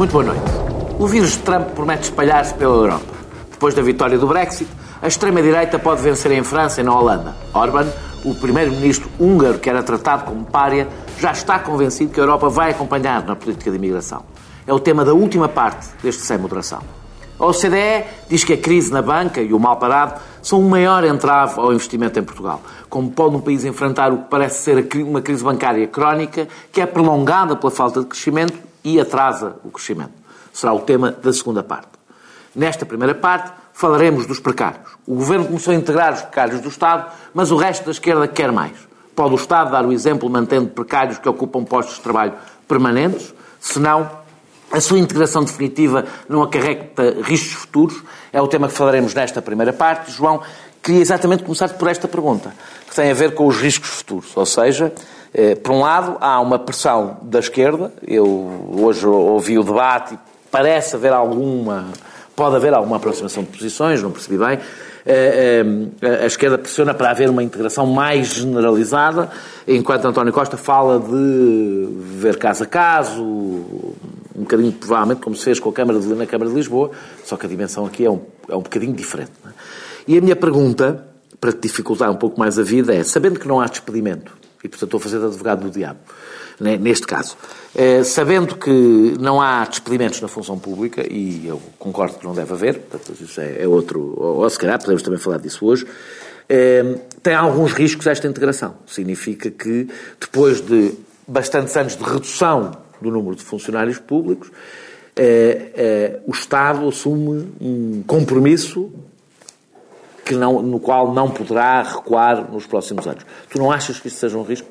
Muito boa noite. O vírus de Trump promete espalhar-se pela Europa. Depois da vitória do Brexit, a extrema-direita pode vencer em França e na Holanda. Orban, o primeiro-ministro húngaro que era tratado como pária, já está convencido que a Europa vai acompanhar na política de imigração. É o tema da última parte deste Sem Moderação. A OCDE diz que a crise na banca e o mal parado são o maior entrave ao investimento em Portugal. Como pode um país enfrentar o que parece ser uma crise bancária crónica, que é prolongada pela falta de crescimento e atrasa o crescimento? Será o tema da segunda parte. Nesta primeira parte, falaremos dos precários. O Governo começou a integrar os precários do Estado, mas o resto da esquerda quer mais. Pode o Estado dar o exemplo mantendo precários que ocupam postos de trabalho permanentes? Se não, a sua integração definitiva não acarreta riscos futuros? É o tema que falaremos nesta primeira parte. João, queria exatamente começar por esta pergunta, que tem a ver com os riscos futuros. Ou seja, por um lado, há uma pressão da esquerda. Eu hoje ouvi o debate e parece haver alguma Pode haver alguma aproximação de posições, não percebi bem. Eh, eh, a esquerda pressiona para haver uma integração mais generalizada, enquanto António Costa fala de ver caso a caso, um bocadinho, provavelmente, como se fez com a Câmara de, na Câmara de Lisboa, só que a dimensão aqui é um, é um bocadinho diferente. É? E a minha pergunta, para dificultar um pouco mais a vida, é, sabendo que não há despedimento, e portanto estou a fazer de advogado do diabo, né, neste caso. Eh, sabendo que não há despedimentos na função pública, e eu concordo que não deve haver, portanto, isso é, é outro, ou, se calhar podemos também falar disso hoje, eh, tem alguns riscos esta integração. Significa que depois de bastantes anos de redução do número de funcionários públicos, eh, o Estado assume um compromisso que não, no qual não poderá recuar nos próximos anos. Tu não achas que isso seja um risco?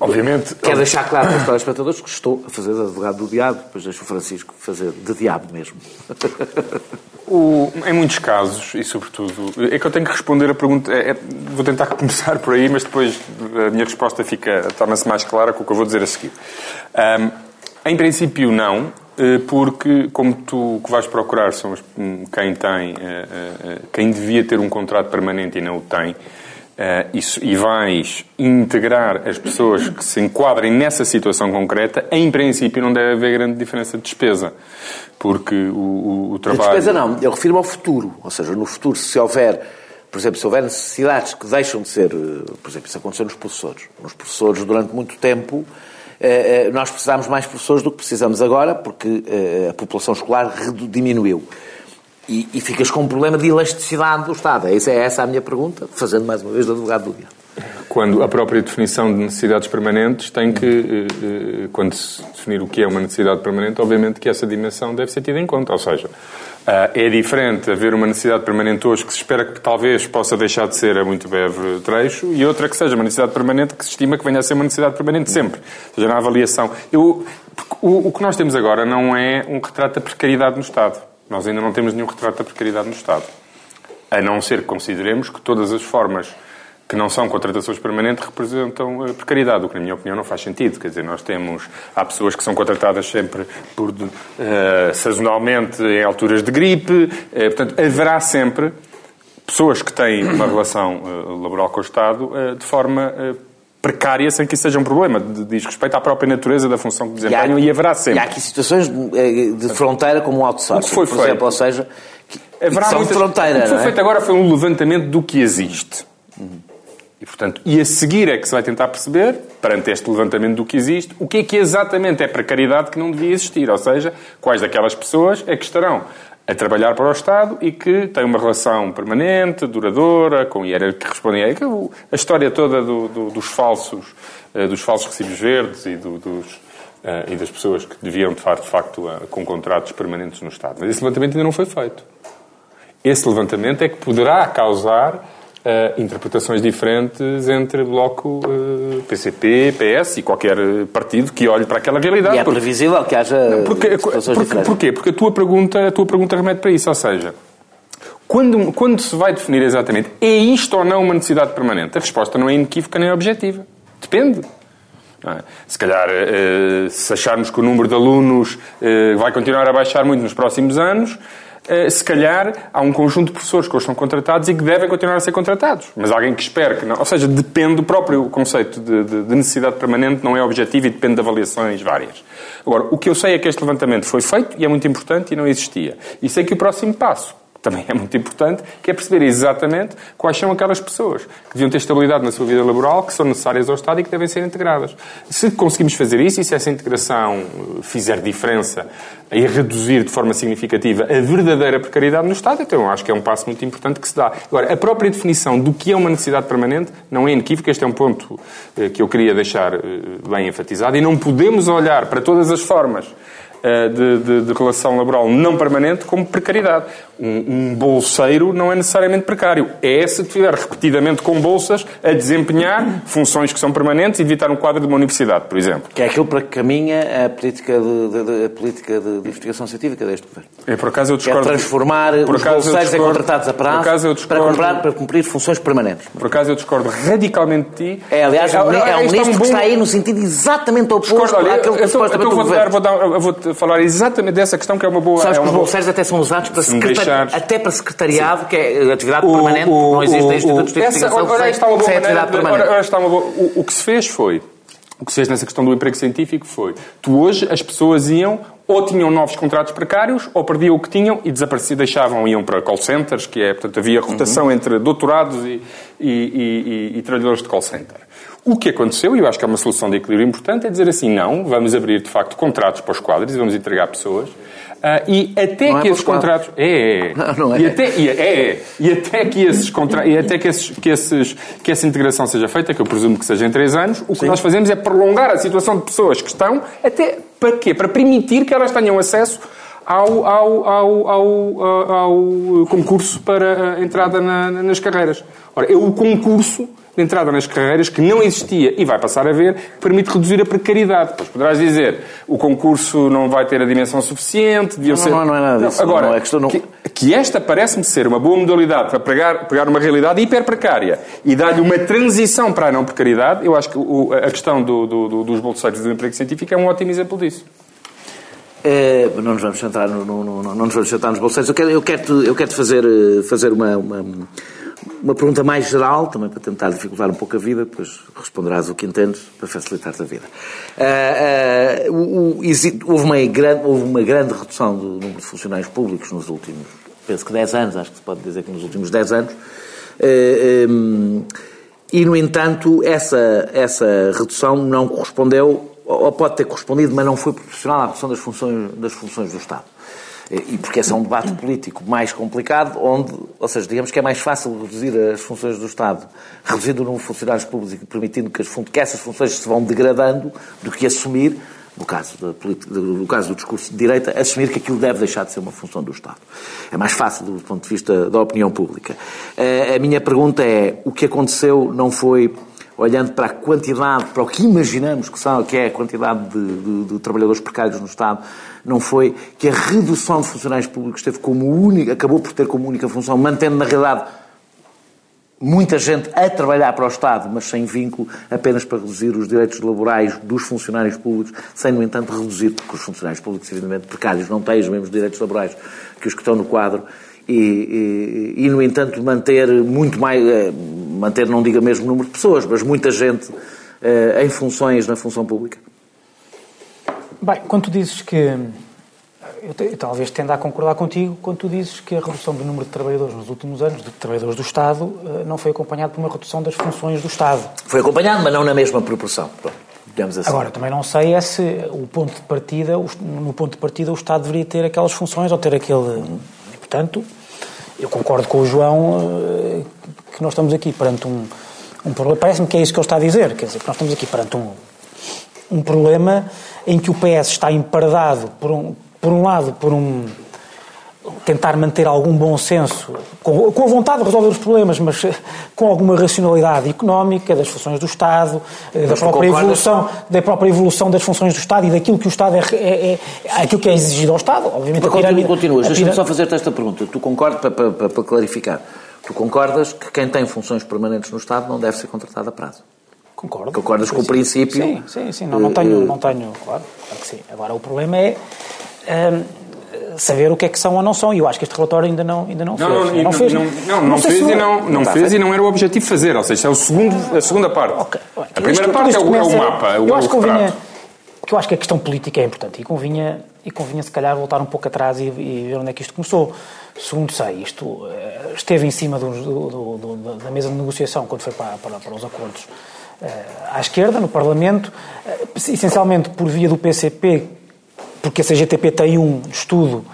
Obviamente. Quero deixar claro para os telespectadores que estou a fazer de advogado do diabo, depois deixo o Francisco fazer de diabo mesmo. O, em muitos casos, e sobretudo, é que eu tenho que responder a pergunta. É, é, vou tentar começar por aí, mas depois a minha resposta fica torna-se mais clara com o que eu vou dizer a seguir. Um, em princípio, não, porque, como tu que vais procurar são quem tem, eh, eh, quem devia ter um contrato permanente e não o tem, e vais integrar as pessoas que se enquadrem nessa situação concreta, em princípio não deve haver grande diferença de despesa. Porque o, o, trabalho. A despesa não, eu refiro ao futuro. Ou seja, no futuro, se houver, por exemplo, se houver necessidades que deixam de ser. Eh, por exemplo, isso aconteceu nos professores. Nos professores, durante muito tempo, eh, nós precisámos mais professores do que precisamos agora, porque a população escolar diminuiu. E, e, ficas com um problema de elasticidade do Estado. Essa é essa a minha pergunta, fazendo mais uma vez de advogado do dia. Quando a própria definição de necessidades permanentes tem que, eh, eh, quando se definir o que é uma necessidade permanente, obviamente que essa dimensão deve ser tida em conta. Ou seja, eh, é diferente haver uma necessidade permanente hoje que se espera que talvez possa deixar de ser a muito breve trecho e outra que seja uma necessidade permanente que se estima que venha a ser uma necessidade permanente sempre. Ou seja, na avaliação. Eu, o, o que nós temos agora não é um retrato da precariedade no Estado. Nós ainda não temos nenhum retrato da precariedade no Estado. A não ser que consideremos que todas as formas que não são contratações permanentes representam a precariedade, o que, na minha opinião, não faz sentido. Quer dizer, nós temos... Há pessoas que são contratadas sempre por, uh, sazonalmente em alturas de gripe. Uh, portanto, haverá sempre pessoas que têm uma relação uh, laboral com o Estado de forma precária sem que isso seja um problema. Diz respeito à própria natureza da função que desempenham e, há, e haverá sempre. E há aqui situações de fronteira como o outsourcing, foi por feito. exemplo, ou seja, que, haverá são muitas, fronteira. O que foi é? feito agora foi um levantamento do que existe. Uhum. E, portanto, e a seguir é que se vai tentar perceber, perante este levantamento do que existe, o que é que exatamente é precariedade que não devia existir. Ou seja, quais daquelas pessoas é que estarão a trabalhar para o Estado e que tem uma relação permanente, duradoura, com IER que respondem a, história toda do, do, dos falsos eh, dos falsos recibos verdes e, do, dos, uh, e das pessoas que deviam, de facto, de facto com contratos permanentes no Estado. Mas esse levantamento ainda não foi feito. Esse levantamento é que poderá causar uh, interpretações diferentes entre Bloco, uh, PCP, PS e qualquer partido que olhe para aquela realidade. E é porque... previsível que haja porque, porque, Porquê? Porque a tua, pergunta, a tua pergunta remete para isso, ou seja... Quando, quando se vai definir exatamente é isto ou não uma necessidade permanente, a resposta não é inequívoca nem objetiva. Depende. É? Se calhar, eh, se acharmos que o número de alunos vai continuar a baixar muito nos próximos anos, eh, se calhar há um conjunto de professores que hoje são contratados e que devem continuar a ser contratados. Mas alguém que espera que não. Ou seja, depende do próprio conceito de, de, de necessidade permanente, não é objetivo e depende de avaliações várias. Agora, o que eu sei é que este levantamento foi feito e é muito importante e não existia. E sei que o próximo passo também é muito importante, que é perceber exatamente quais são aquelas pessoas que deviam ter estabilidade na sua vida laboral, que são necessárias ao Estado e que devem ser integradas. Se conseguimos fazer isso e se essa integração eh, fizer diferença e reduzir de forma significativa a verdadeira precariedade no Estado, então acho que é um passo muito importante que se dá. Agora, a própria definição do que é uma necessidade permanente não é inequívoca, este é um ponto eh, que eu queria deixar eh, bem enfatizado, e não podemos olhar para todas as formas de, de, de, relação laboral não permanente como precariedade. Um, um, bolseiro não é necessariamente precário. É se estiver repetidamente com bolsas a desempenhar funções que são permanentes e evitar um quadro de uma universidade, por exemplo. Que é aquilo para que caminha a política de, a política de, investigação científica deste governo. É, por acaso eu discordo. É transformar por os bolseiros em contratados a prazo discordo, para, comprar, para cumprir funções permanentes. Por acaso eu discordo radicalmente de ti. É, aliás, é, é, é um ministro um bom... que está aí no sentido exatamente oposto discordo, olha, àquilo que então, então vou, dar, vou, dar, vou falar exatamente dessa questão, que é uma boa... Sabes é que os bolseiros até são usados para secretari... até para secretariado, Sim. que é atividade o, permanente, o, não institutos de investigação essa, ora, está uma boa permanente. Ora, está uma boa, o, o que se fez foi, o que se fez nessa questão do emprego científico foi, tu hoje as pessoas iam ou tinham novos contratos precários, ou perdiam o que tinham e desapareciam, deixavam, iam para call centers, que é, portanto, havia rotação uhum. entre doutorados e, e, e, e, trabalhadores de call center. O que aconteceu, e eu acho que é uma solução de equilíbrio importante, é dizer assim, não, vamos abrir, de facto, contratos para os quadros e vamos entregar pessoas. Uh, e até não é que é esses contratos. É, é. Não, não é. E até, e, é, é. E até que esses contra... e até que, esses, que, esses, que essa integração seja feita, que eu presumo que seja em três anos, o que Sim. nós fazemos é prolongar a situação de pessoas que estão até para quê? Para permitir que elas tenham acesso ao, ao, ao, ao, ao concurso para entrada na, nas carreiras. Ora, é o concurso de entrada nas carreiras que não existia e vai passar a ver, permite reduzir a precariedade. Depois poderás dizer, o concurso não vai ter a dimensão suficiente, não, ser... Não, não é nada disso. Agora, não, é questão não... que, que esta parece-me ser uma boa modalidade para pegar, pegar uma realidade hiper precária e dar-lhe uma transição para a não precariedade, eu acho que o, a questão do, do, dos bolseiros do emprego científico é um ótimo exemplo disso. É, não nos vamos centrar no, no, no, não nos vamos nos bolseiros. Eu quero, eu quero, eu quero fazer, eh, fazer uma, uma uma pergunta mais geral, também para tentar dificultar um pouco a vida, depois responderás o que entendes para facilitar-te a vida. Uh, uh, o, houve, uma grande, houve uma grande redução do número de funcionários públicos nos últimos, penso que 10 anos, acho que se pode dizer que nos últimos 10 anos. Uh, um, e, no entanto, essa, essa redução não correspondeu, ou pode ter correspondido, mas não foi proporcional à redução das funções, das funções do Estado. E porque esse é um debate político mais complicado, onde, ou seja, digamos que é mais fácil reduzir as funções do Estado, reduzindo o número de funcionários públicos e permitindo que, as, que essas funções se vão degradando, do que assumir, no caso, da, no caso do discurso de direita, assumir que aquilo deve deixar de ser uma função do Estado. É mais fácil do ponto de vista da opinião pública. A minha pergunta é: o que aconteceu não foi olhando para a quantidade, para o que imaginamos que, são, que é a quantidade de, de, de, trabalhadores precários no Estado, não foi que a redução de funcionários públicos teve como única, acabou por ter como única função, mantendo na realidade muita gente a trabalhar para o Estado, mas sem vínculo, apenas para reduzir os direitos laborais dos funcionários públicos, sem, no entanto, reduzir, porque os funcionários públicos, evidentemente, precários, não têm os mesmos direitos laborais que os que estão no quadro, e, e, e, no entanto, manter muito mais, eh, manter não diga mesmo número de pessoas, mas muita gente uh, em funções na função pública? Bem, quando tu dizes que. Eu, eu talvez tenda a concordar contigo quando tu dizes que a redução do número de trabalhadores nos últimos anos, de trabalhadores do Estado, uh, não foi acompanhada por uma redução das funções do Estado. Foi acompanhado, mas não na mesma proporção. Assim. Agora, também não sei é se o ponto de partida, no ponto de partida, o Estado deveria ter aquelas funções ou ter aquele. E, portanto, eu concordo com o João eh, que nós estamos aqui perante um, um problema. Parece-me que é isso que ele está a dizer. Quer dizer, que nós estamos aqui perante um, um problema em que o PS está empardado, por um, por um lado, por um tentar manter algum bom senso, com, com, a vontade de resolver os problemas, mas com alguma racionalidade económica das funções do Estado, eh, da própria, evolução, da própria evolução das funções do Estado e daquilo que o Estado é, é, é aquilo que é exigido ao Estado. Obviamente, mas pirâmide, continuas, deixa-me só fazer-te esta pergunta. Tu concordas, para, para, para clarificar, tu concordas que quem tem funções permanentes no Estado não deve ser contratado a prazo? Concordo. Concordas com o princípio? Sim, sim, sim. Não, não, tenho, não tenho, claro, claro que sim. Agora, o problema é... Hum, saber o que é que são ou não são. E eu acho que este relatório ainda não, ainda não, Não, fez. não, não, fez. não, não, não fez, se e não, não está fez feito. e não era o objetivo fazer. Ou seja, é o segundo, a segunda parte. Ok. A Isto- primeira tudo parte é isto o, é o mapa, é o, eu acho o que porque eu acho que a questão política é importante e convinha, e convinha se calhar voltar um pouco atrás e, e ver onde é que isto começou. Segundo sei, isto eh, esteve em cima do- do- do- da mesa de negociação quando foi para, para, para os acordos eh, à esquerda, no Parlamento, eh, essencialmente por via do PCP, porque a CGTP tem um estudo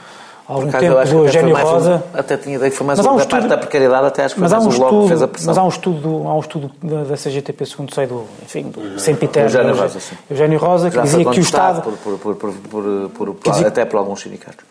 algum Por tempo acho do Eugênio mais um- Rosa. até tinha ideia que foi mais Mas um, há um da estudo- parte da precariedade, até acho que foi Mas há, mais um o Bloco que estudo, fez a pressão. mas há um estudo, há um estudo da, da CGTP, segundo sei, do, enfim, do Sempiterno, Eugénio Eugé- Rosa, sim. Eugénio Rosa, que Já dizia que o Estado, por, por, por, por, por, por- dizer- até por alguns sindicatos.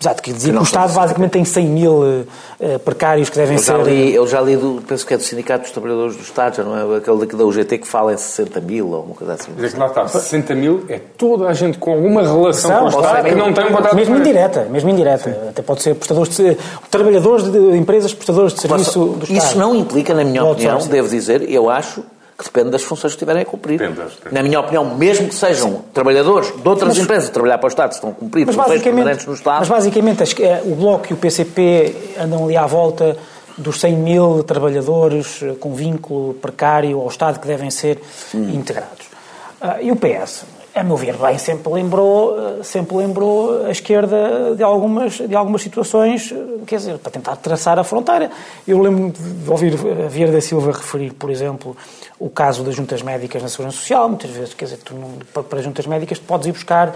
Exato, que dizia que que o Estado basicamente tem 100 mil eh, eh, precários que devem Eu já ser... li, eu já li do, penso que é do Sindicato dos Trabalhadores do Estado, já não é aquele daqui da UGT que fala em 60 mil ou uma coisa assim. Dizer que lá está, 60 mil é toda a gente com alguma relação São, com o Estado que não tem um contrato Mesmo indireta, mesmo indireta. Até pode ser prestadores de, trabalhadores de empresas prestadores de serviço do Estado. Isso não implica, na minha opinião, devo dizer, eu acho que depende das funções que estiverem a cumprir. Na minha opinião, mesmo que sejam trabalhadores de outras Mas- empresas a trabalhar para o Estado, se estão a cumprir Mas basicamente, permanentes no Estado, mas basicamente as- eh, o Bloco e o PCP andam ali à volta dos 100 mil trabalhadores eh, com vínculo precário ao Estado que devem ser integrados. Ah, e o PS, a meu ver, bem, sempre lembrou, eh, sempre lembrou a esquerda de algumas, de algumas situações, eh, quer dizer, para tentar traçar a fronteira. Eu lembro-me de ouvir a Vieira da Silva referir, por exemplo, o caso das juntas médicas na Segurança Social. Muitas vezes, quer dizer, tu para, juntas médicas, tu podes ir buscar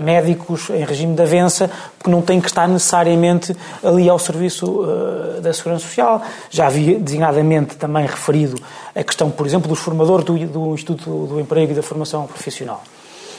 médicos em regime de avença, porque não têm que estar necessariamente ali ao serviço eh, da Segurança Social. Já havia designadamente também referido a questão, por exemplo, dos formadores do, do Instituto do Emprego e da Formação Profissional.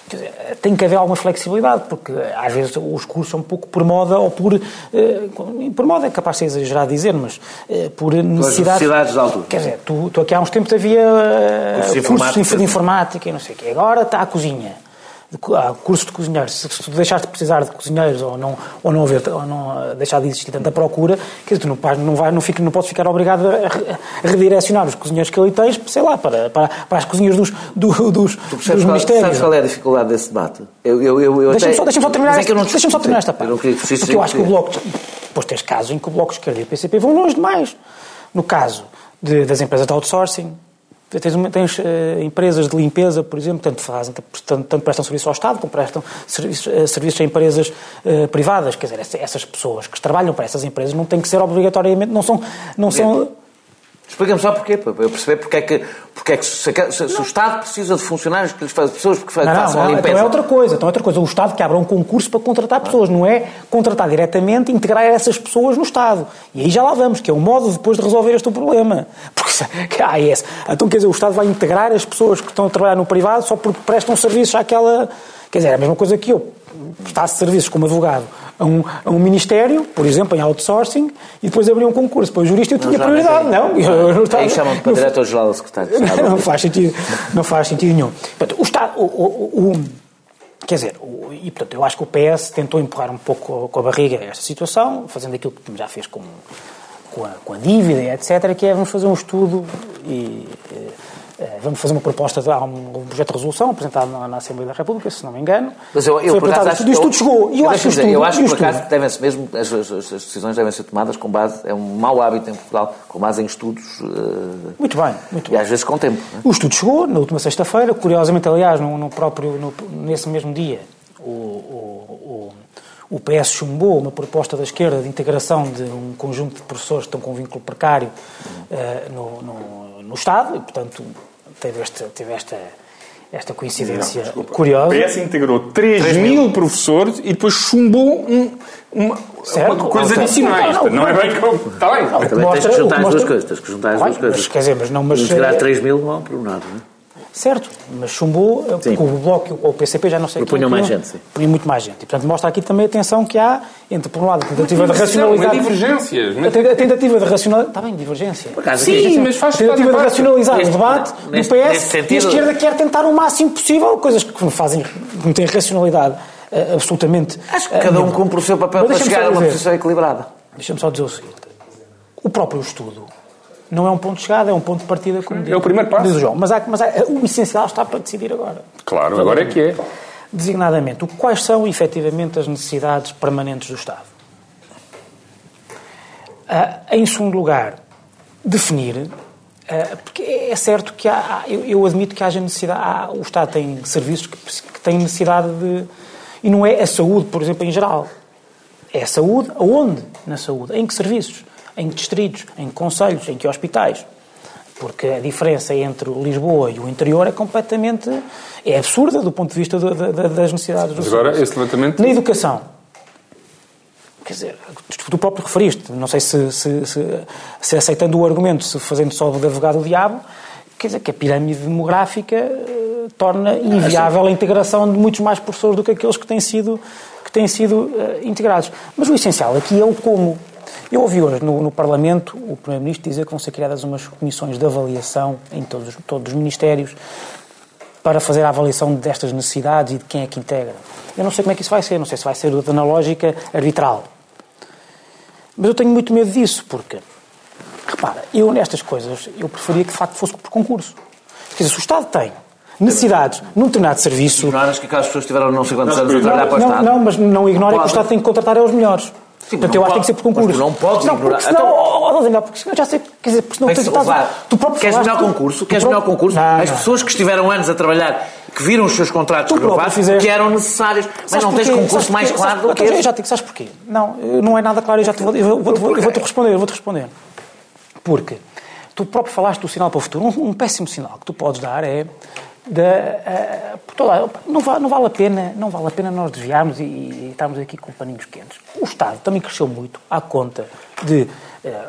Dizer, tem que haver alguma flexibilidade, porque às vezes os cursos são um pouco por moda ou por. eh, por moda é capaz de ser exagerado dizer, mas eh, por necessidades. necessidades da altura. Quer dizer, tu, tu aqui há uns tempos havia eh, Cursos de cursos de informática. informática e não sei o quê. Agora está a cozinha. De Há curso de cozinheiros. Se tu deixaste de precisar de cozinheiros ou não, ou não, haver, ou não eh, deixar de existir tanta procura, quer dizer, tu não, não, vai, não, fica, não podes ficar obrigado a, re- a redirecionar os cozinheiros que ali tens, sei lá, para, para, para as cozinhas dos, do- dos, dos qual, ministérios. sabes qual é a dificuldade desse debate? Eu, eu, eu, eu Deixa-me até- só, deixa só terminar, Mas é eu não deixa-me só terminar esta Eu parte. não queria que fosse Porque eu acho que o. Bloco... Depois tens casos em que o Bloco de Esquerda e o PCP vão longe demais. No caso de- das empresas de outsourcing, tens, tens, eh, empresas de limpeza, por exemplo, tanto, fazem, tanto, tanto prestam serviço ao Estado como prestam serviços, eh, serviços a empresas eh, privadas. Quer dizer, essa- essas pessoas que trabalham para essas empresas não têm que ser obrigatoriamente... Não são... Não são Explica-me só porquê, para eu perceber porque é que, porque é que se, se- se o Estado precisa de funcionários que lhes fazem pessoas que Não, façam a não, limpeza. então é outra coisa. Então é outra coisa. O Estado que abra um concurso para contratar pessoas, não é contratar diretamente integrar essas pessoas no Estado. E aí já lá vamos, que é um modo depois de resolver este problema. Porque há esse. Então quer dizer, o Estado vai integrar as pessoas que estão a trabalhar no privado só porque prestam serviços àquela. Quer dizer, é a mesma coisa que eu prestasse serviços como advogado a um, a um ministério, por exemplo, em outsourcing, e depois abrir um concurso para o jurista eu tinha já, prioridade. mas Não, eu não estava- Aí chamam-te para não- diretor-geral do secretário de Estado. não faz sentido, não faz sentido nenhum. Portanto, o Estado, o, o- o- quer dizer, o- e portanto, eu acho que o PS tentou empurrar um pouco com a barriga esta situação, fazendo aquilo que já fez com, com, a, com a dívida, etc., que é vamos fazer um estudo e eh, vamos fazer uma proposta, de, há um, um projeto de resolução apresentado na, na Assembleia da República, se não me engano. Mas eu, eu Foi por acaso, acho isto eu- tudo chegou. E eu, eu acho que dizer, estudo, eu acho que por acaso devem-se mesmo, as, as- as decisões devem ser tomadas com base, é um mau hábito em Portugal, com base em estudos eh, Muito bem, muito e bem. às vezes com tempo. é? O estudo chegou na última sexta-feira, curiosamente, aliás, no, no próprio, no- nesse mesmo dia, o, o, o, o PS chumbou uma proposta da esquerda de integração de um conjunto de professores que estão com vínculo precário eh, no, no, no Estado e, portanto, teve, este, teve esta, esta coincidência curiosa. O PS integrou 3 mil professores e depois chumbou um, uma, Certo. uma coisa Não, adicionais. não, não, Não, é bem como. Está bem. Não, Também tens mostra- que o juntar que as duas coisas, tens que juntar as duas coisas. mas, quer dizer, mas não, mas, Integrar eh, 3 mil não há por nada. não é? Certo, mas chumbou, porque Sim. o Bloco e o PCP já não sei Propunham quem mais gente, sim. punham muito mais gente. E, portanto, mostra aqui também a tensão que há entre, por um lado, a tentativa de Mas racionalizar... divergências. A Mas... te- a tentativa de racionalizar. Está bem, divergência. acaso, Sim, mas faz A tentativa de racionalizar Neste- o debate neste- do PS neste sentido- e a esquerda quer tentar o máximo possível coisas que não fazem, que não têm racionalidade eh, absolutamente. Acho que eh, cada um cumpre o seu papel Mas para chegar só a uma dizer- posição equilibrada. Deixa-me só dizer o seguinte: o próprio estudo não é um ponto de chegada, é um ponto de partida, como É o primeiro passo. diz o João. Mas, há, mas há- o essencial está para decidir agora. Claro, agora é que é. designadamente, quais são efetivamente as necessidades permanentes do Estado. Uh, em segundo lugar, definir, uh, porque é certo que há, eu, eu admito que haja necessidade, há, o Estado tem serviços que, que têm necessidade de. E não é a saúde, por exemplo, em geral. É a saúde, aonde na saúde? Em que serviços? Em distritos? Em que conselhos? Em que hospitais? Porque a diferença entre Lisboa e o interior é completamente. é absurda do ponto de vista do, das necessidades do Mas agora, serviço. esse levantamento. Na educação. Quer dizer, tu próprio referiste, não sei se, se, se, se aceitando o argumento, se fazendo só de advogado do diabo, quer dizer que a pirâmide demográfica uh, torna inviável a integração de muitos mais professores do que aqueles que têm sido, que têm sido uh, integrados. Mas o essencial aqui é o como. Eu ouvi hoje no, no Parlamento o Primeiro-Ministro dizer que vão ser criadas umas comissões de avaliação em todos, todos os ministérios para fazer a avaliação destas necessidades e de quem é que integra. Eu não sei como é que isso vai ser, não sei se vai ser na lógica arbitral. Mas eu tenho muito medo disso, porque, repara, eu nestas coisas, eu preferia que de facto fosse por concurso. Quer dizer, se o Estado tem necessidades num determinado serviço... Ignoras que aquelas pessoas tiveram não sei quantos anos a trabalhar para o Estado? Não, mas não ignora que o Estado tem que contratar é os melhores. Sim, Portanto, eu acho que tem que ser por concurso. Mas tu não podes não, ignorar. Senão, então, oh, porque eu já sei, quer dizer, porque senão tens, estás, claro. tu próprio Queres melhor concurso? Queres melhor concurso? Não, As pessoas que estiveram anos a trabalhar, que viram os seus contratos renovados, que eram necessários. Mas não tens concurso mais claro do que esse. Já te, sabes porquê? Não, não é nada claro, eu já te vou, eu vou, vou, vou-te responder, eu vou-te responder. Porque tu próprio falaste do sinal para o futuro. Um, um péssimo sinal que tu podes dar é da, uh, toda, não, vale, não, vale a pena, não vale a pena nós desviarmos e, e, estarmos aqui com paninhos quentes. O Estado também cresceu muito à conta de uh,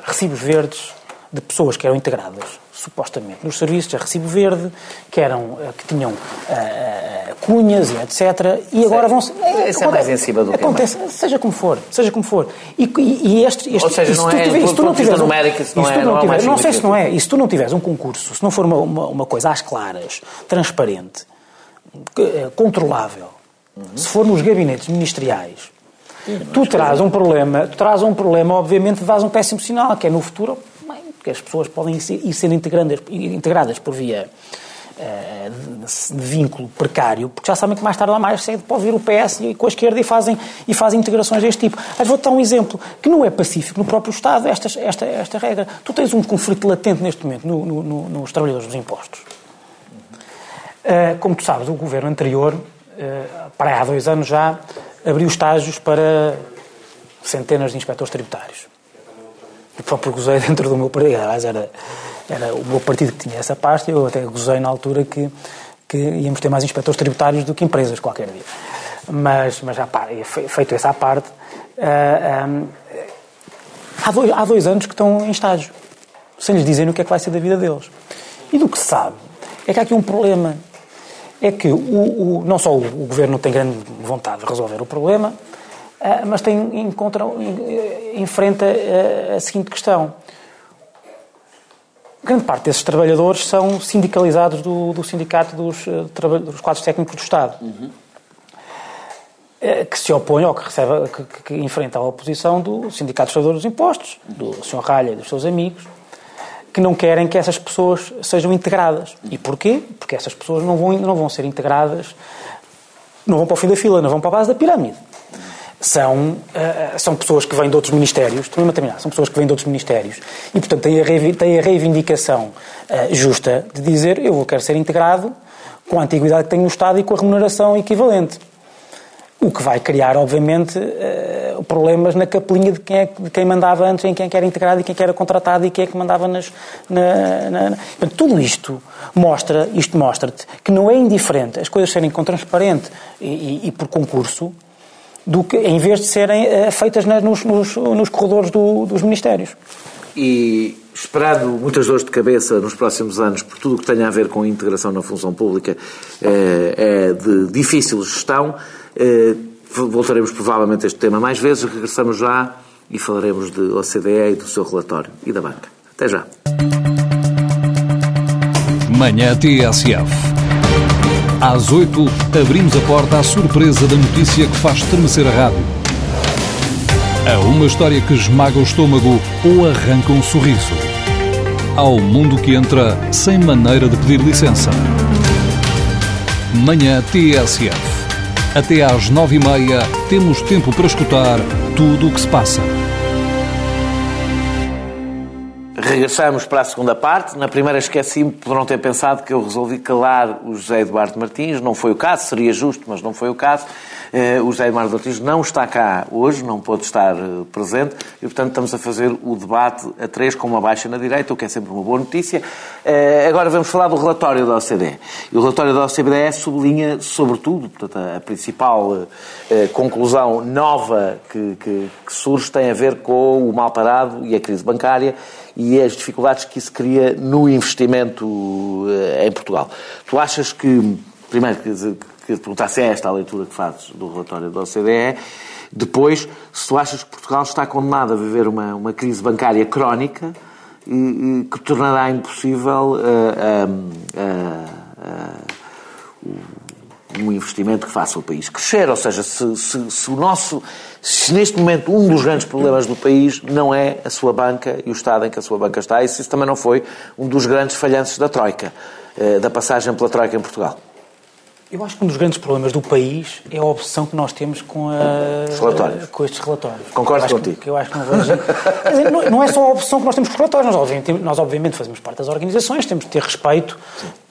recibos verdes de pessoas que eram integradas supostamente nos serviços a recibo verde, que, eram, eh, que tinham uh, cunhas e etc. E agora vão... É, Isso é mais em cima do acontece, que Seja como for, seja como for. E, e, este, este... Ou seja, não é... Se tu não tiveres... Numérica, se não, é, não, não, não sei se não é. E se tu não tiveres um concurso, se não for uma, uma, uma coisa às claras, transparente, controlável, uhum. se for nos gabinetes ministeriais, tu traz um problema, tu traz um problema, obviamente, dás um péssimo sinal, que é no futuro que as pessoas podem ir sendo integradas, integradas por via uh, de, vínculo precário, porque já sabem que mais tarde ou mais cedo pode vir o PS e com a esquerda e fazem, e fazem integrações deste tipo. Mas vou-te dar um exemplo, que não é pacífico no próprio Estado, esta, esta, esta regra. Tu tens um conflito latente neste momento no, no, no, nos trabalhadores dos impostos. Uh, como tu sabes, o governo anterior, uh, para há dois anos já, abriu estágios para centenas de inspectores tributários o próprio gozei dentro do meu partido. Aliás, era, era o meu partido que tinha essa pasta. Eu até gozei na altura que, que íamos ter mais inspectores tributários do que empresas qualquer dia. Mas, mas pá, feito essa parte, uh, ah, um, há, dois, há dois anos que estão em estágio, sem lhes dizerem o que é que vai ser da vida deles. E do que se sabe é que há aqui um problema. É que o, o não só o, o governo tem grande vontade de resolver o problema, ah, mas tem, encontra, enfrenta ah, a seguinte questão. Grande parte desses trabalhadores são sindicalizados do, do Sindicato dos, ah, dos Quadros Técnicos do Estado. Uhum. Que se opõe ou que, recebe, que, que, enfrenta a oposição do Sindicato dos Trabalhadores dos Impostos, do Sr. Ralha e dos seus amigos, que não querem que essas pessoas sejam integradas. E porquê? Porque essas pessoas não vão, não vão ser integradas, não vão para o fim da fila, não vão para a base da pirâmide são, uh, são pessoas que vêm de outros ministérios, estou a terminar, são pessoas que vêm de outros ministérios e, portanto, têm a, reivindicação uh, justa de dizer eu quero ser integrado com a antiguidade que tenho no Estado e com a remuneração equivalente. O que vai criar, obviamente, uh, problemas na capelinha de quem, é, de quem mandava antes, em quem era integrado e quem era contratado e quem é que mandava nas. Na, na, na... Portanto, tudo isto mostra, isto mostra-te que não é indiferente as coisas serem com transparente e, e, e por concurso, do que, em vez de serem uh, feitas nos, nos, nos corredores do, dos ministérios. E esperando muitas dores de cabeça nos próximos anos por tudo o que tenha a ver com a integração na função pública é, é de difícil gestão, é, voltaremos provavelmente a este tema mais vezes, regressamos já e falaremos de OCDE e do seu relatório e da banca. Até já. Manhã TSF. Às 8, abrimos a porta à surpresa da notícia que faz estremecer a rádio. A uma história que esmaga o estômago ou arranca um sorriso. Ao mundo que entra sem maneira de pedir licença. Manhã TSF. Até às nove e meia temos tempo para escutar tudo o que se passa. Regressamos para a segunda parte. Na primeira esqueci-me por não ter pensado que eu resolvi calar o José Eduardo Martins. Não foi o caso, seria justo, mas não foi o caso. Eh, o José Eduardo Martins não está cá hoje, não pôde estar eh, presente e, portanto, estamos a fazer o debate a três com uma baixa na direita, o que é sempre uma boa notícia. Eh, agora vamos falar do relatório da OCDE. E o relatório da OCDE sublinha, sobretudo, portanto, a principal conclusão nova que, que, que surge tem a ver com o mal parado e a crise bancária e as dificuldades que isso cria no investimento em Portugal. Tu achas que, primeiro, que perguntar se é esta a leitura que fazes do relatório da OCDE. Depois, se tu achas que Portugal está condenado a viver uma, uma crise bancária crónica e, e que tornará impossível uh, uh, uh, um investimento que faça o país crescer. Ou seja, se, se, se, o nosso. Se neste momento um dos grandes problemas do país não é a sua banca e o estado em que a sua banca está, e se isso também não foi um dos grandes falhanços da Troika, da passagem pela Troika em Portugal. Eu acho que um dos grandes problemas do país é a obsessão que nós temos com, a, com estes relatórios. Concordo contigo. Que eu acho que não vejo. dizer, não, não, é só a obsessão que nós temos com os relatórios. Nós obviamente, nós, obviamente, fazemos parte das organizações, temos de ter respeito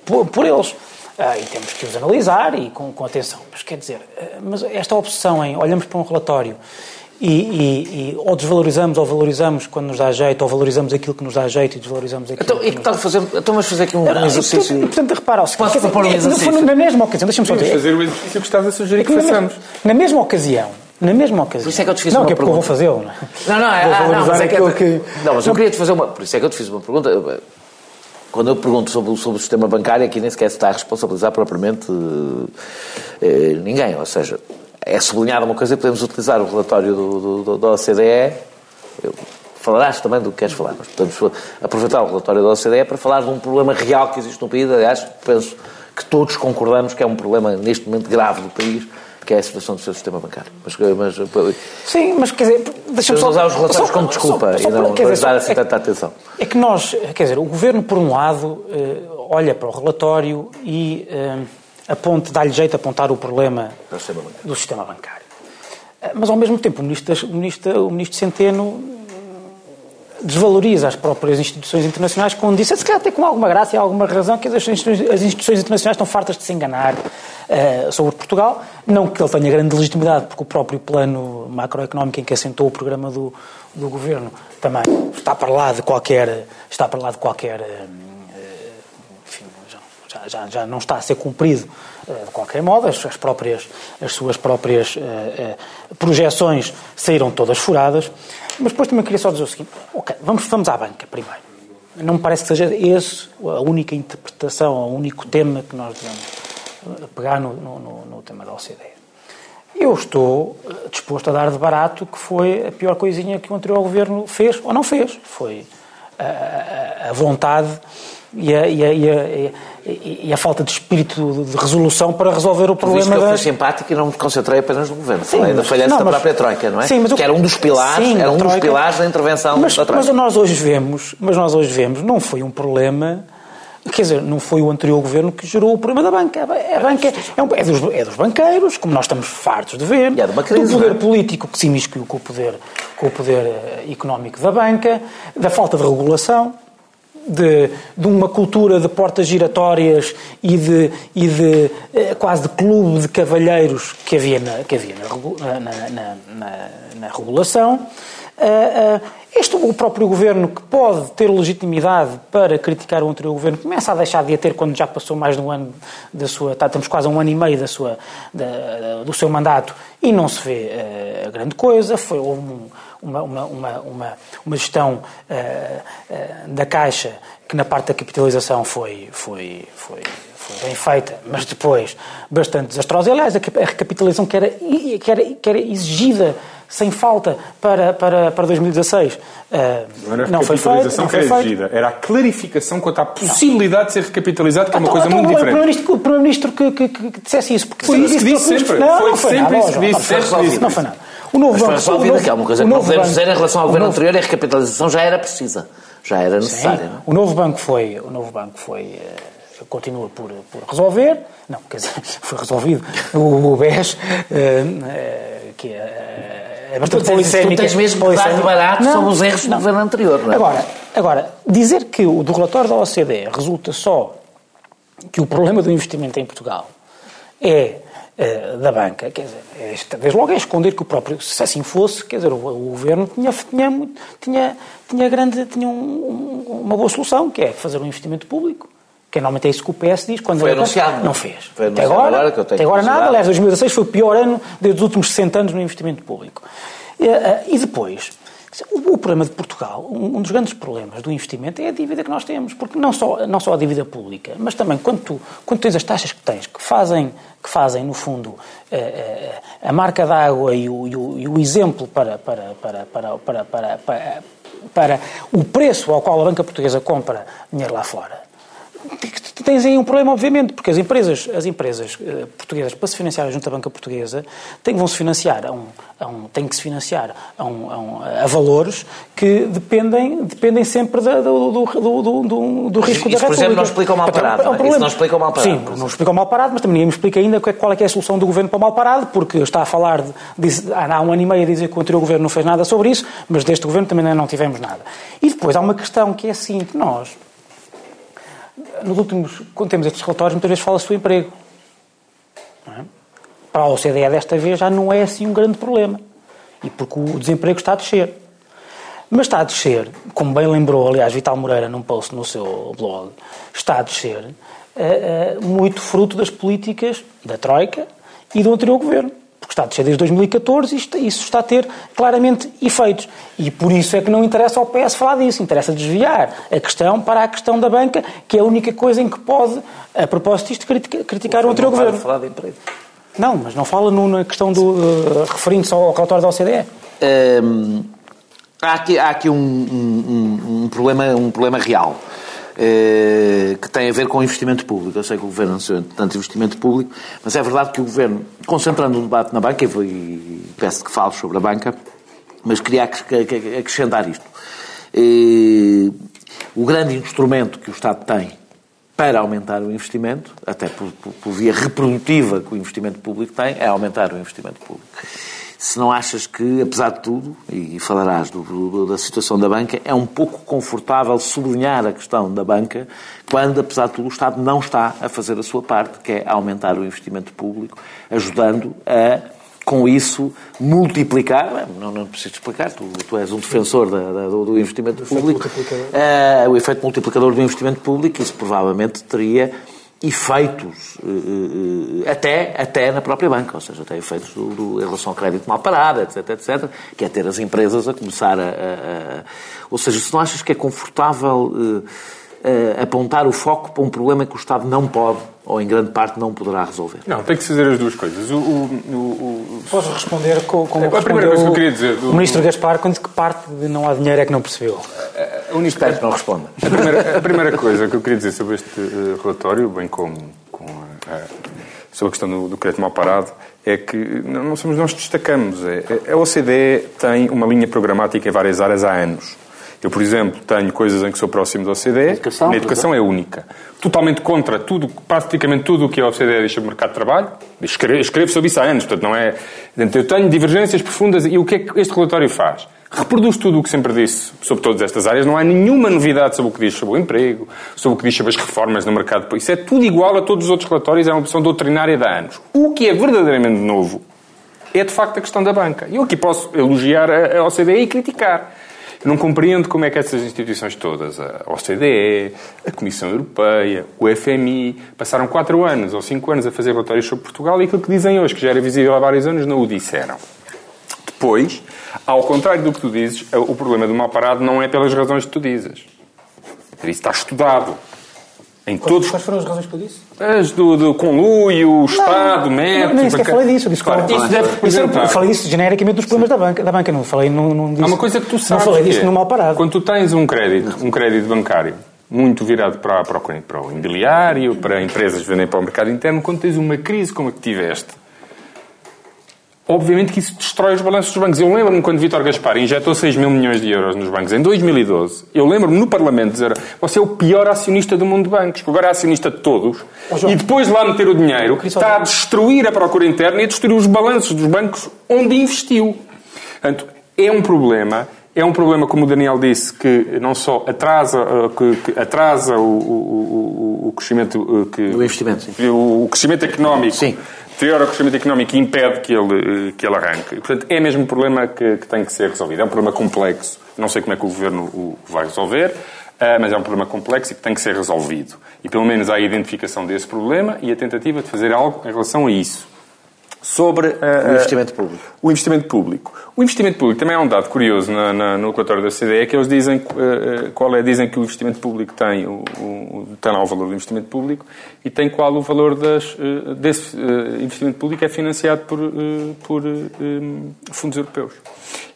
por, por, eles. Ah, e temos que os analisar e com, com atenção. Mas quer dizer, ah, mas esta obsessão em olhamos para um relatório e, e, e, ou desvalorizamos ou valorizamos quando nos dá jeito, ou valorizamos aquilo que nos dá jeito e desvalorizamos aquilo então, que e que tal fazer, então vamos fazer aqui um não, exercício. E, portanto, repara, o Posso propor um exercício? Na mesma ocasião, deixa-me só dizer. fazer o exercício que estás a sugerir é que, que façamos. Na mesma ocasião, na mesma ocasião. Por isso é que eu te fiz não, uma que é porque pergunta. eu vou fazê-lo, não é? Não, não, é, ah, não, mas é que, que... Não, mas eu queria te fazer uma. Por isso é que eu te fiz uma pergunta. Quando eu pergunto sobre, sobre o sistema bancário, aqui nem sequer se está a responsabilizar propriamente eh, ninguém. Ou seja, é sublinhada uma coisa, podemos utilizar o relatório do, do, da OCDE, falarás também do que queres falar, mas podemos aproveitar o relatório da OCDE para falar de um problema real que existe no país, aliás, penso que todos concordamos que é um problema neste momento grave do país, que é a situação do seu sistema bancário. Mas, mas, Sim, mas quer dizer, deixa-me só... usar os relatórios como desculpa só, só, e não dizer, dar assim é, tanta atenção. É que nós, quer dizer, o Governo, por um lado, olha para o relatório e aponte, dá-lhe jeito a apontar o problema do sistema bancário. Eh, mas, ao mesmo tempo, o ministro, o ministro, o ministro Centeno desvaloriza as próprias instituições internacionais quando disse, se calhar até com alguma graça e alguma razão, que as instituições, as instituições internacionais estão fartas de se enganar uh, sobre Portugal. Não que ele tenha grande legitimidade, porque o próprio plano macroeconómico em que assentou o programa do, do governo também está para lá de qualquer, está para lá de qualquer uh, já, já não está a ser cumprido uh, de qualquer modo, as, as, próprias, as suas próprias uh, uh, projeções saíram todas furadas. Mas depois também queria só dizer o seguinte: ok, vamos, vamos à banca primeiro. Não me parece que seja esse a única interpretação, o único tema que nós devemos pegar no, no, no tema da OCDE. Eu estou disposto a dar de barato que foi a pior coisinha que o anterior governo fez ou não fez. Foi a, a, a vontade e a, e, a, e, e a, falta de espírito de resolução para resolver o problema. Por isso que eu fui simpático e não me concentrei apenas no governo. Sim, Falei mas, da falhança não, mas, da própria Troika, não é? Sim, mas que era um dos pilares, sim, era um troika, dos pilares da intervenção mas, da Troika. Mas nós hoje vemos, mas nós hoje vemos, não foi um problema. Quer dizer, não foi o anterior governo que gerou o problema da banca. A banca é, um, é, dos, é dos, banqueiros, como nós estamos fartos de ver, é de uma crise, do poder é? político que se imiscuiu com o poder, com o poder eh, económico da banca, da falta de regulação de, de uma cultura de portas giratórias e de, e de eh, quase de clube de cavalheiros que havia na, que havia na, na, na, na regulação. Uh, uh, este, o próprio governo, que pode ter legitimidade para criticar o anterior governo, começa a deixar de a ter quando já passou mais de um ano da sua. Tá, estamos quase a um ano e meio da sua, da, do seu mandato e não se vê uh, grande coisa. Foi um, uma, uma, uma, uma, gestão uh, uh, da Caixa que na parte da capitalização foi, foi, foi, foi bem feita, mas depois bastante desastrosa. Aliás, a recapitalização que era, que era, que era exigida sem falta para, para, para 2016 uh, não, não foi feita. Não foi era exigida, era a clarificação quanto à possibilidade não. de ser recapitalizado, que é uma então, coisa então, muito diferente. O Primeiro-Ministro que, que, que, dissesse isso. Porque foi isso que disse sempre. Não, foi, não foi sempre nada, isso que disse. Não foi nada. O novo Mas foi resolvida, que é uma coisa que não podemos dizer em relação ao governo anterior, é a recapitalização já era precisa, já era necessária. Sim, o novo banco foi, o novo banco foi, continua por, por resolver. Não, quer dizer, foi resolvido. O, o BES, que é, é bastante tu tens. Tu tens mesmo que dar barato não, sobre os erros do governo anterior, não é? Agora, agora, dizer que o do relatório da OCDE resulta só que o problema do investimento em Portugal é uh, da banca, quer dizer, é, desde logo é esconder que o próprio, se assim fosse, quer dizer, o, o governo tinha, tinha, tinha, tinha, grande, tinha um, um, uma boa solução, que é fazer um investimento público. Que normalmente é isso que o PS diz quando foi anunciado. Não fez. Foi até agora, agora até agora nada. Aliás, 2016 foi o pior ano desde os últimos 60 anos no investimento público. E, uh, e depois, o, problema de Portugal, um, dos grandes problemas do investimento é a dívida que nós temos, porque não só, não só a dívida pública, mas também quando tu, quando tens as taxas que tens, que fazem, que fazem no fundo, a, eh, a marca d'água e o, e, o, e o exemplo para, para, para, para, para, para, para, para o preço ao qual a banca portuguesa compra dinheiro lá fora tens aí um problema, obviamente, porque as empresas, as empresas uh, portuguesas, para se financiar junto à banca portuguesa, têm, vão se financiar a um, a um, têm que se financiar a, um, a, um, a valores que dependem, dependem sempre da, do, do, do, do, do risco isso, da República. por exemplo, não explica o mal parado. É um problema. Isso não explica o mal parado. Sim, não explica o mal parado, mas também ninguém me explica ainda qual é, que é a solução do governo para o mal parado, porque está a falar, de, de, há um ano e meio a dizer que o anterior governo não fez nada sobre isso, mas deste governo também não tivemos nada. E depois há uma questão que é assim, que nós, nos últimos, quando temos estes relatórios, muitas vezes fala-se do emprego. É? Para a OCDE desta vez já não é assim um grande problema. E porque o desemprego está a descer. Mas está a descer, como bem lembrou, aliás, Vital Moreira num post no seu blog, está a descer uh, uh, muito fruto das políticas da Troika e do anterior governo está a descer desde 2014 e isso está a ter claramente efeitos. E por isso é que não interessa ao PS falar disso, interessa desviar a questão para a questão da banca, que é a única coisa em que pode, a propósito disto, criticar o, o anterior governo. falar de emprego. Não, mas não fala na questão do. Uh, referindo-se ao relatório da OCDE. Um, há aqui, há aqui um, um, um, problema, um problema real. Eh, que tem a ver com investimento público. Eu sei que o Governo anunciou tanto investimento público, mas é verdade que o Governo, concentrando o debate na banca, e peço que fale sobre a banca, mas queria acrescentar isto. Eh, o grande instrumento que o Estado tem para aumentar o investimento, até por, via reprodutiva que o investimento público tem, é aumentar o investimento público se não achas que, apesar de tudo, e falarás do, do, da situação da banca, é um pouco confortável sublinhar a questão da banca quando, apesar de tudo, o Estado não está a fazer a sua parte, que é aumentar o investimento público, ajudando a, com isso, multiplicar, não, não preciso explicar, tu, tu és um defensor da, da, do, investimento o público, uh, o efeito multiplicador do investimento público, isso provavelmente teria efeitos uh, uh, até, até na própria banca, ou seja, até efeitos do, do, em relação ao crédito mal parado, etc, etc, que é ter as empresas a começar a... a, a ou seja, se não achas que é confortável uh, apontar o foco para um problema que o Estado não pode, ou em grande parte não poderá resolver? Não, tem que se fazer as duas coisas. O, o, o, Posso responder com, como a primeira coisa que eu queria dizer... Do, o Ministro Gaspar, quando que parte de não há dinheiro é que não percebeu? O Ministro Espero que não responda. A primeira, a primeira, coisa que eu queria dizer sobre este uh, relatório, bem como com a, a, sobre a questão do, do, crédito mal parado, é que não somos nós que destacamos. É, a OCDE tem uma linha programática em várias áreas há anos. Eu, por exemplo, tenho coisas em que sou próximo da OCDE. Educação, a educação é única. Totalmente contra tudo, praticamente tudo o que a OCDE diz sobre o mercado de trabalho. Escrevo, escrevo sobre isso há anos, portanto, não é. Eu tenho divergências profundas e o que é que este relatório faz? reproduz tudo o que sempre disse sobre todas estas áreas. Não há nenhuma novidade sobre o que diz sobre o emprego, sobre o que diz sobre as reformas no mercado. Isso é tudo igual a todos os outros relatórios, é uma opção doutrinária de há anos. O que é verdadeiramente novo é, de facto, a questão da banca. Eu aqui posso elogiar a OCDE e criticar. Não compreendo como é que essas instituições todas, a OCDE, a Comissão Europeia, o FMI, passaram quatro anos ou cinco anos a fazer relatórios sobre Portugal e aquilo que dizem hoje, que já era visível há vários anos, não o disseram. Depois, ao contrário do que tu dizes, o problema do mal parado não é pelas razões que tu dizes. Isso está estudado. Em quais, todos... quais foram as razões que eu disse? As do, do conluio, o Estado, método... Não, nem sequer falei disso. Disse claro, isso deve representar... Eu falei disso genericamente dos problemas da banca. Da banca não falei... Não, não disse, Há uma coisa que tu sabes Não falei disso é, no mal parado. Quando tu tens um crédito, um crédito bancário muito virado para, para, o, para o imobiliário, para empresas vendem para o mercado interno, quando tens uma crise como a que tiveste, Obviamente que isso destrói os balanços dos bancos. Eu lembro-me quando Vítor Gaspar injetou 6 mil milhões de euros nos bancos em 2012. Eu lembro-me no Parlamento dizer você é o pior acionista do mundo de bancos, porque agora é acionista de todos. Oh, e depois de lá meter o dinheiro, está a destruir a procura interna e a destruir os balanços dos bancos onde investiu. Portanto, é um problema. É um problema, como o Daniel disse, que não só atrasa, eh, que, que atrasa o, o, o, o crescimento... Eh, que, o investimento, sim. O, crescimento económico. Sim deteriora o crescimento económico e impede que ele, que ele arranque. Portanto, é mesmo um problema que, que, tem que ser resolvido. É um problema complexo. Não sei como é que o Governo o vai resolver, uh, mas é um problema complexo e que tem que ser resolvido. E pelo menos há a identificação desse problema e a tentativa de fazer algo em relação a isso sobre uh, o investimento público. O investimento público. O investimento público também é um dado curioso na, na, no relatório da CDE, que eles dizem, uh, qual é, dizem que o investimento público tem, o, o, tem lá o valor do investimento público e tem qual o valor das, uh, desse investimento público é financiado por, por fundos europeus.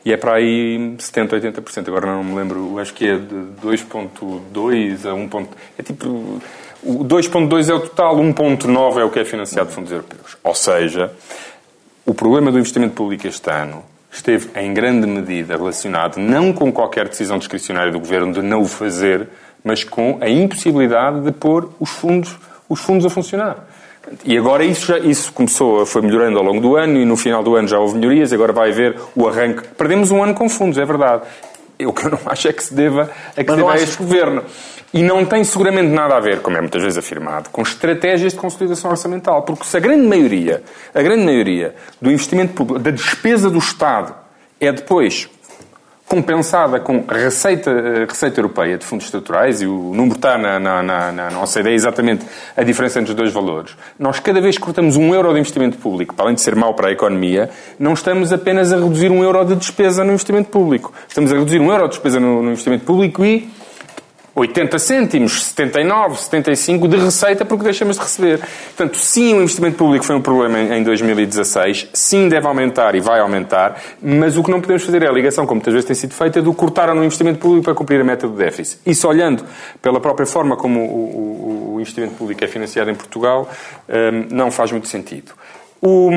E é para aí 70%, 80%. Agora não me lembro, acho que é de 2.2 a 1. É tipo o 2.2 é o total, 1.9 é o que é financiado de fundos europeus. Ou seja, o problema do investimento público este ano esteve em grande medida relacionado não com qualquer decisão discricionária do governo de não o fazer, mas com a impossibilidade de pôr os fundos, os fundos a funcionar. E agora isso, já, isso começou, foi melhorando ao longo do ano e no final do ano já houve melhorias, agora vai haver o arranque. Perdemos um ano com fundos, é verdade. O que eu não acho é que se deva, é que se deva a este governo. E não tem seguramente nada a ver, como é muitas vezes afirmado, com estratégias de consolidação orçamental. Porque se a grande maioria, a grande maioria do investimento público, da despesa do Estado, é depois compensada com receita, receita europeia de fundos estruturais, e o número está na, na, na, na OCDE exatamente a diferença entre os dois valores. Nós, cada vez que cortamos um euro de investimento público, para além de ser mau para a economia, não estamos apenas a reduzir um euro de despesa no investimento público. Estamos a reduzir um euro de despesa no, no investimento público e 80 cêntimos, 79, 75 de receita porque deixamos de receber. Portanto, sim, o investimento público foi um problema em 2016, sim, deve aumentar e vai aumentar, mas o que não podemos fazer é a ligação, como muitas vezes tem sido feita, do cortar no investimento público para cumprir a meta do déficit. Isso olhando pela própria forma como o, o, o investimento público é financiado em Portugal, hum, não faz muito sentido. O,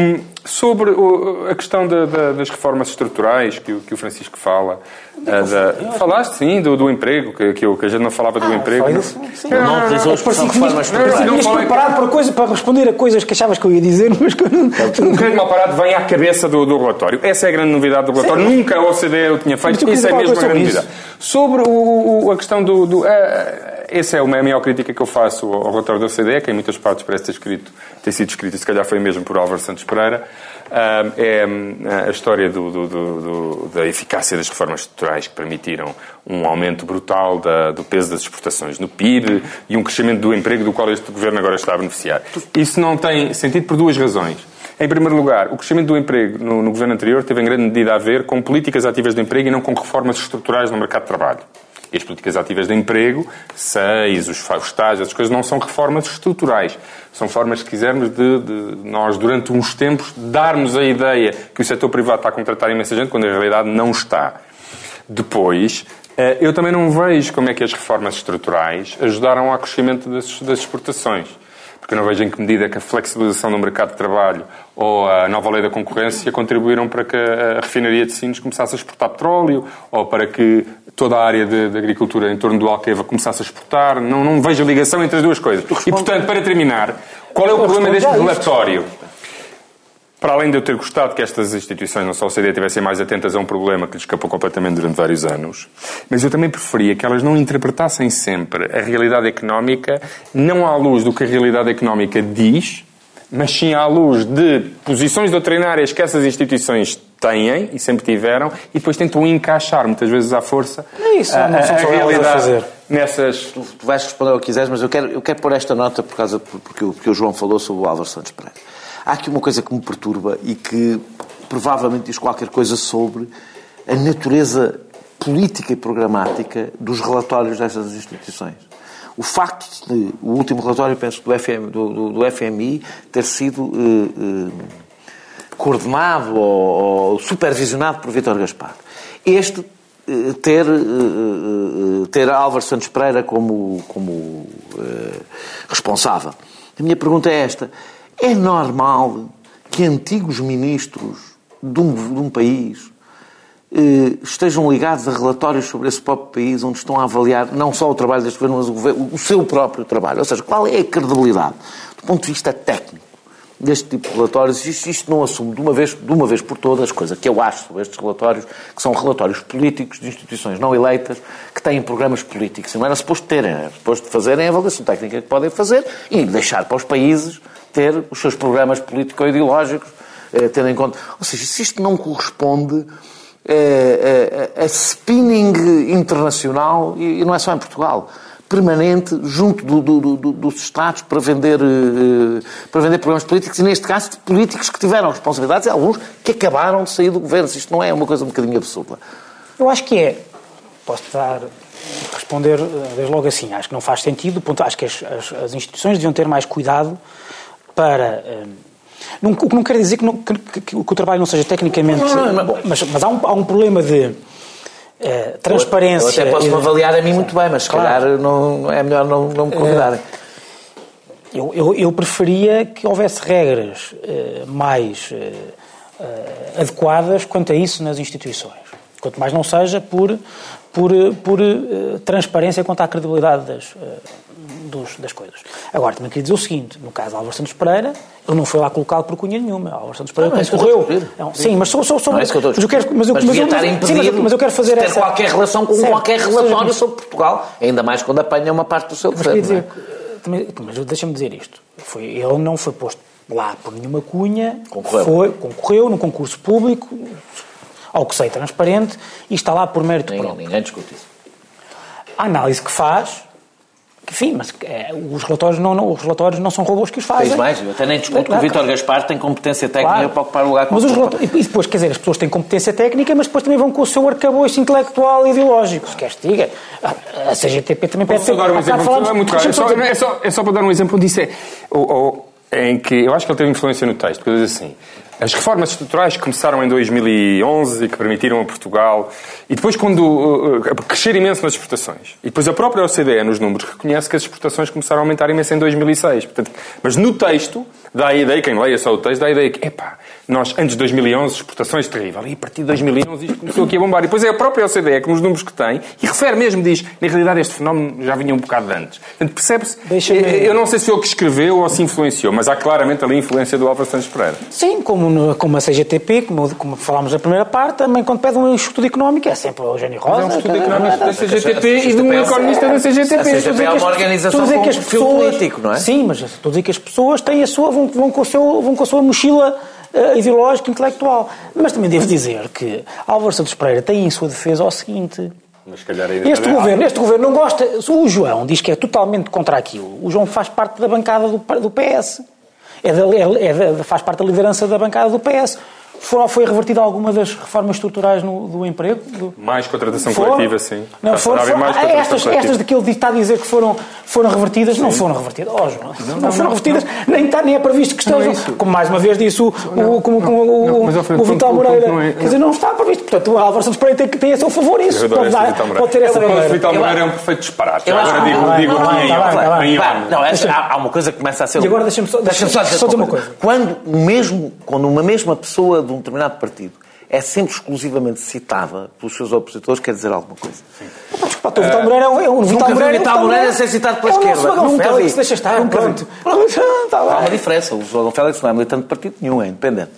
sobre o, a questão da, da, das reformas estruturais que, que o Francisco fala, a, da, falaste sim do, do emprego, que, que, eu, que a gente não falava do ah, emprego. Isso, sim. Não, não utilizou a expressão reformas estruturais. Tinhas preparado para, coisa, para responder a coisas que achavas que eu ia dizer, mas que não. Um bocadinho mal parado vem à cabeça do, do relatório. Essa é a grande novidade do relatório. Sim. Nunca a OCDE o tinha feito. Isso é mesmo a grande novidade. Sobre o, a questão do. do essa é a maior crítica que eu faço ao relatório da OCDE, que em muitas partes parece ter, escrito, ter sido escrito, e se calhar foi mesmo por Álvaro Santos Pereira, é a história do, do, do, da eficácia das reformas estruturais que permitiram um aumento brutal da, do peso das exportações no PIB e um crescimento do emprego do qual este governo agora está a beneficiar. Isso não tem sentido por duas razões. Em primeiro lugar, o crescimento do emprego no, no governo anterior teve em grande medida a ver com políticas ativas de emprego e não com reformas estruturais no mercado de trabalho. E as políticas ativas de emprego, seis, os, os estágios, as coisas, não são reformas estruturais. São formas, se quisermos, de, de, nós, durante uns tempos, darmos a ideia que o setor privado está a contratar imensa gente, quando na realidade não está. Depois, eh, eu também não vejo como é que as reformas estruturais ajudaram ao crescimento das, das exportações porque eu não vejo em que medida que a flexibilização do mercado de trabalho ou a nova lei da concorrência contribuíram para que a refinaria de Sines começasse a exportar petróleo ou para que toda a área de, de agricultura em torno do Alqueva começasse a exportar. Não, não vejo a ligação entre as duas coisas. E, portanto, para terminar, qual é o problema deste relatório? Para além de eu ter gostado que estas instituições, não só o CD, estivessem mais atentas a um problema que lhes escapou completamente durante vários anos, mas eu também preferia que elas não interpretassem sempre a realidade económica não à luz do que a realidade económica diz, mas sim à luz de posições doutrinárias que essas instituições têm e sempre tiveram e depois tentam encaixar, muitas vezes à força, é isso, a, não são a, a realidade nessas... Tu, tu vais responder o que quiseres, mas eu quero, eu quero pôr esta nota por causa, porque, porque o João falou sobre o Álvaro Santos Pereira. Há aqui uma coisa que me perturba e que provavelmente diz qualquer coisa sobre a natureza política e programática dos relatórios dessas instituições. O facto de o último relatório, penso, do, do, do FMI ter sido eh, eh, coordenado ou, ou, supervisionado por Vítor Gaspar. Este eh, ter, eh, eh, ter Álvaro Santos Pereira como, como eh, responsável. A minha pergunta é esta. É normal que antigos ministros de um, de um país eh, estejam ligados a relatórios sobre esse próprio país, onde estão a avaliar não só o trabalho deste governo, mas o, governo, o seu próprio trabalho. Ou seja, qual é a credibilidade, do ponto de vista técnico, deste tipo de relatórios? Isto, isto não assume de uma, vez, de uma vez por todas, coisa que eu acho sobre estes relatórios, que são relatórios políticos de instituições não eleitas, que têm programas políticos. E não era suposto terem, era suposto fazerem a avaliação técnica que podem fazer e deixar para os países ter os seus programas político-ideológicos, eh, tendo em conta. Ou seja, se isto não corresponde a, a, a spinning internacional, e não é só em Portugal, permanente junto do, do, do, dos Estados para vender, eh, para vender programas políticos e, neste caso, de políticos que tiveram responsabilidades e alguns que acabaram de sair do governo. Isto não é uma coisa um bocadinho absurda. Eu acho que é. Posso dar, responder eh, desde logo assim. Acho que não faz sentido. Ponto, acho que as, as, as instituições deviam ter mais cuidado para. Um, não, o que não quer dizer que, não, que, que, que, o trabalho não seja tecnicamente. Não, não, mas, mas há, um, há um problema de. Uh, transparência. Eu, eu até posso avaliar a mim muito bem, mas se claro. calhar não, é melhor não, não me convidarem. Uh, eu, eu, eu, preferia que houvesse regras uh, mais adequadas quanto a isso nas instituições. Quanto mais não seja por, por, por transparência quanto à credibilidade das, dos, das coisas. Agora, também queria dizer o seguinte: no caso de Álvaro Santos Pereira, ele não foi lá colocado por cunha nenhuma. Álvaro Santos Pereira não, concorreu. É sim, mas sou, sou, sou, não é isso que eu estou mas eu quero, mas eu, mas, mas, eu, sim, mas, eu quero fazer ter essa... qualquer relação com certo. qualquer relatório sobre Portugal, ainda mais quando apanha uma parte do seu mas governo. Dizer, também, mas deixa-me dizer isto: foi, ele não foi posto lá por nenhuma cunha, concorreu. Foi, concorreu num concurso público, ao que sei, transparente, e está lá por mérito ninguém, próprio. Ninguém discute isso. A análise que faz enfim, mas é, os, relatórios não, não, os relatórios não são robôs que os fazem. Fez mais, eu até nem discuto Claro, que o Vítor Gaspar tem competência técnica Claro. para ocupar o lugar Mas com os relatórios, e depois, quer dizer, as pessoas têm competência técnica, mas depois também vão com o seu arcabouço intelectual e ideológico. Se queres que diga, a CGTP também pede Posso dar um exemplo? falámos- É muito claro. É só, é, só, é só para dar um exemplo onde isso é. ou- ou- em que eu acho que ele teve influência no texto, porque diz assim. As reformas estruturais começaram em 2011 e que permitiram a Portugal, e depois, quando uh, crescer imenso nas exportações, e depois a própria OCDE, nos números, reconhece que as exportações começaram a aumentar imenso em 2006. Portanto, mas no texto, dá a ideia, quem leia só o texto, dá a ideia que, epá, nós, antes de 2011, exportações terrível, e a partir de 2011 isto começou aqui a bombar. E depois é a própria OCDE, com os números que tem, e refere mesmo, diz, na realidade este fenómeno já vinha um bocado de antes. Portanto, percebe-se, eu não sei se foi ele que escreveu ou se influenciou, mas há claramente ali a influência do Álvaro Santos Pereira. Sim, como, no- como a CGTP, como, como falámos na primeira parte, também quando pede um estudo económico é sempre o Eugénio Rosa. É um estudo quer dizer, económico da é- CGTP e de um economista da CGTP. A CGTP é uma organização com que as perfil pessoas- político, não é? Sim, mas estou a dizer que as pessoas têm a sua, vão, vão, com, o seu, vão com a sua mochila eh, ideológica, intelectual. Mas também devo dizer que Álvaro Santos Pereira tem em sua defesa o seguinte. Este governo, este governo não gosta. O João diz que é totalmente contra aquilo. O João faz parte da bancada do, do PS. É da- é- é da- faz parte da liderança da bancada do PS. Foram, foi revertida alguma das reformas estruturais no- do emprego? Do- Mais contratação Foram? coletiva, sim. Não, foram, foram- mais contratação estas, coletiva. estas de que ele está a dizer que foram, foram revertidas, não foram revertidas. Oh, João, não, foram revertidas, Nem, está, nem é previsto que Não é estejam. isso. como mais uma vez disse o, o, como, como o, não, o Vital Moreira. não é- Quer dizer, não está previsto. Portanto, o Álvaro Santos Pereira tem, que- tem a seu favor isso. Pode, dar- Vital Moreira. pode ter essa O. Vital Moreira é um perfeito disparate. Eu agora digo, digo tá aqui em. Não, há, há uma coisa que começa a ser. E agora deixa-me só- dizer uma coisa. quando uma mesma pessoa de um determinado partido é sempre exclusivamente citada pelos seus opositores, quer dizer alguma coisa. Desculpa, o Vital Moreira é um, é um Vital Nunca vi o Moreira, é Vital Moreira ser citado pela é esquerda. Magão Nunca Félix, vi. deixa estar. Nunca pronto. Pronto, Há uma diferença. O João Félix não é militante de partido nenhum, é independente.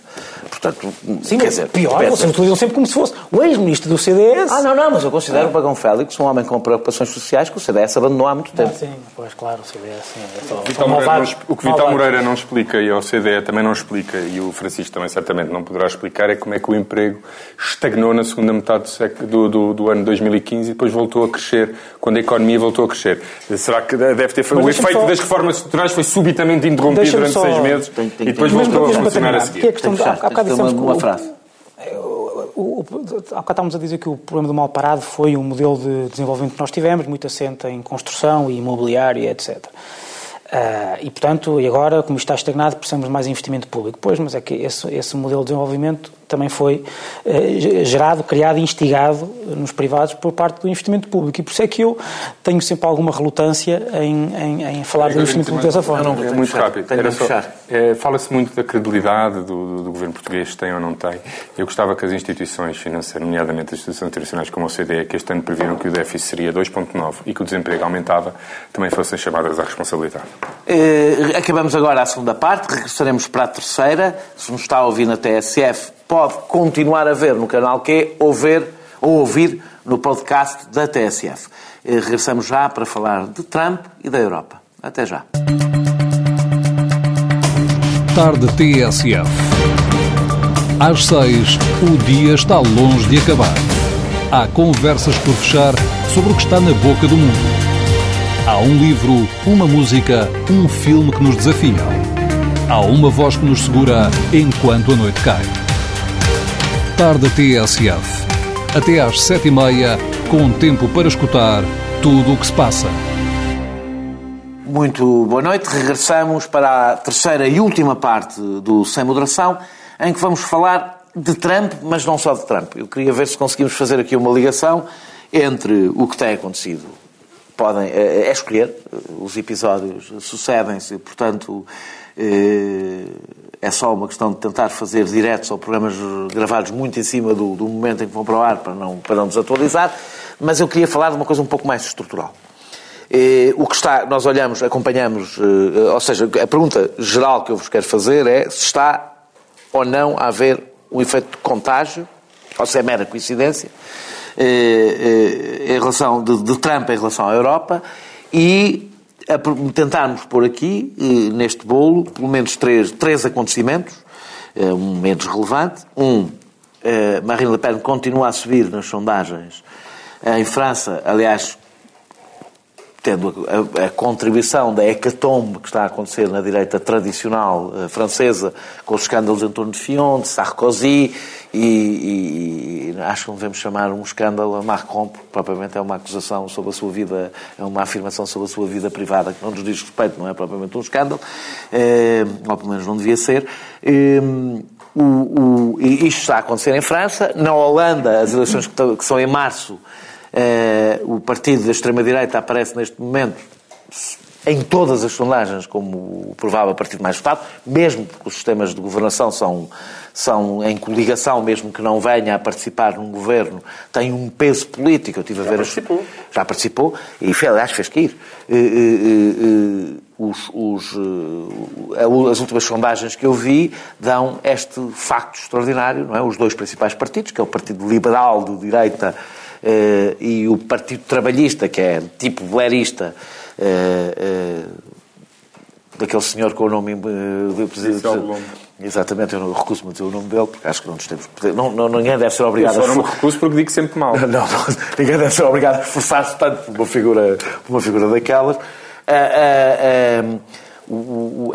Portanto, Sim, quer mas dizer, pior, pensa- vocês utilizam sempre como se fosse o ex-ministro do CDS. Ah, não, não, mas eu considero o Bagão Félix um homem com preocupações sociais que o CDS abandonou há muito Ah, tempo. sim, pois claro, o CDS. Sim, é só- Vital Moreira não- o que Vital. Moreira não explica e a OCDE também não explica e o Francisco também certamente não poderá explicar é como é que o emprego estagnou na segunda metade do, século- do, do- do ano 2015 e depois voltou a crescer quando a economia voltou a crescer. Será que deve ter Mas o efeito só- das reformas estruturais foi subitamente interrompido durante só- seis meses Tem- tem- e depois tem- voltou a funcionar a seguir. que é a questão há bocado uma- uma frase. O, o, há bocado estávamos a dizer que o problema do mal parado foi um modelo de desenvolvimento que nós tivemos, muito assente em construção e imobiliário, etc. Ah, e, portanto, e agora, como isto está estagnado, precisamos de mais investimento público. Pois, mas é que esse, esse modelo de desenvolvimento também foi uh, gerado, criado e instigado nos privados por parte do investimento público. E por isso é que eu tenho sempre alguma relutância em, em, em falar do investimento público dessa forma. Não, é muito rápido. É, Fala-se muito da credibilidade do, do, do, governo português, tem ou não tem. Eu gostava que as instituições financeiras, nomeadamente as instituições internacionais como a OCDE, que este ano previram que o déficit seria 2,9 e que o desemprego aumentava, também fossem chamadas à responsabilidade. Uh, acabamos agora a segunda parte, regressaremos para a terceira. Se nos está a ouvir na TSF, pode continuar a ver no canal Q ou ver ou ouvir no podcast da TSF. Eh, regressamos já para falar de Trump e da Europa. Até já. Tarde TSF. Às seis, o dia está longe de acabar. Há conversas por fechar sobre o que está na boca do mundo. Há um livro, uma música, um filme que nos desafia. Há uma voz que nos segura enquanto a noite cai. Tarde TSF. Até às sete e meia, com tempo para escutar tudo o que se passa. Muito boa noite. Regressamos para a terceira e última parte do Sem Moderação, em que vamos falar de Trump, mas não só de Trump. Eu queria ver se conseguimos fazer aqui uma ligação entre o que tem acontecido. Podem é, é escolher, os episódios sucedem-se, portanto, é, é só uma questão de tentar fazer diretos ou programas gravados muito em cima do, do, momento em que vão para o ar para não, para não desatualizar, mas eu queria falar de uma coisa um pouco mais estrutural. O que está, nós olhamos, acompanhamos, eh, ou seja, a pergunta geral que eu vos quero fazer é se está ou não a haver um efeito de contágio, ou se é mera coincidência, eh, eh, em relação de, de Trump em relação à Europa e tentarmos pôr aqui, eh, neste bolo, pelo menos três, três acontecimentos, eh, um menos relevante. Um, eh, Marine Le Pen continua a subir nas sondagens. Em França, aliás, tendo a, a, contribuição da hecatombe que está a acontecer na direita tradicional uh, francesa, com os escândalos em torno de Fillon, de Sarkozy, e, e, acho que não devemos chamar um escândalo a Macron, porque propriamente é uma acusação sobre a sua vida, é uma afirmação sobre a sua vida privada que não nos diz respeito, não é propriamente um escândalo, eh, ou pelo menos não devia ser. Eh, o, o, isto está a acontecer em França. Na Holanda, as eleições que, que são em março, eh, o partido da extrema-direita aparece neste momento em todas as sondagens como o provável partido mais votado, mesmo porque os sistemas de governação são, são em coligação, mesmo que não venha a participar num governo, tem um peso político. Eu tive já a ver participou. As, já participou e, aliás, fez que ir. Eh, eh, os, os, as últimas sondagens que eu vi dão este facto extraordinário, não é? Os dois principais partidos, que é o Partido Liberal de Direita e o Partido Trabalhista, que é tipo blerista, uh, uh, daquele senhor com o nome do presidente. Exatamente, eu não recuso-me a dizer o nome dele, porque acho que não nos temos. Não, não, ninguém deve ser obrigado eu só a. não me recuso porque digo sempre mal. Não, não, ninguém deve ser obrigado a esforçar-se tanto por uma figura, por uma figura daquelas.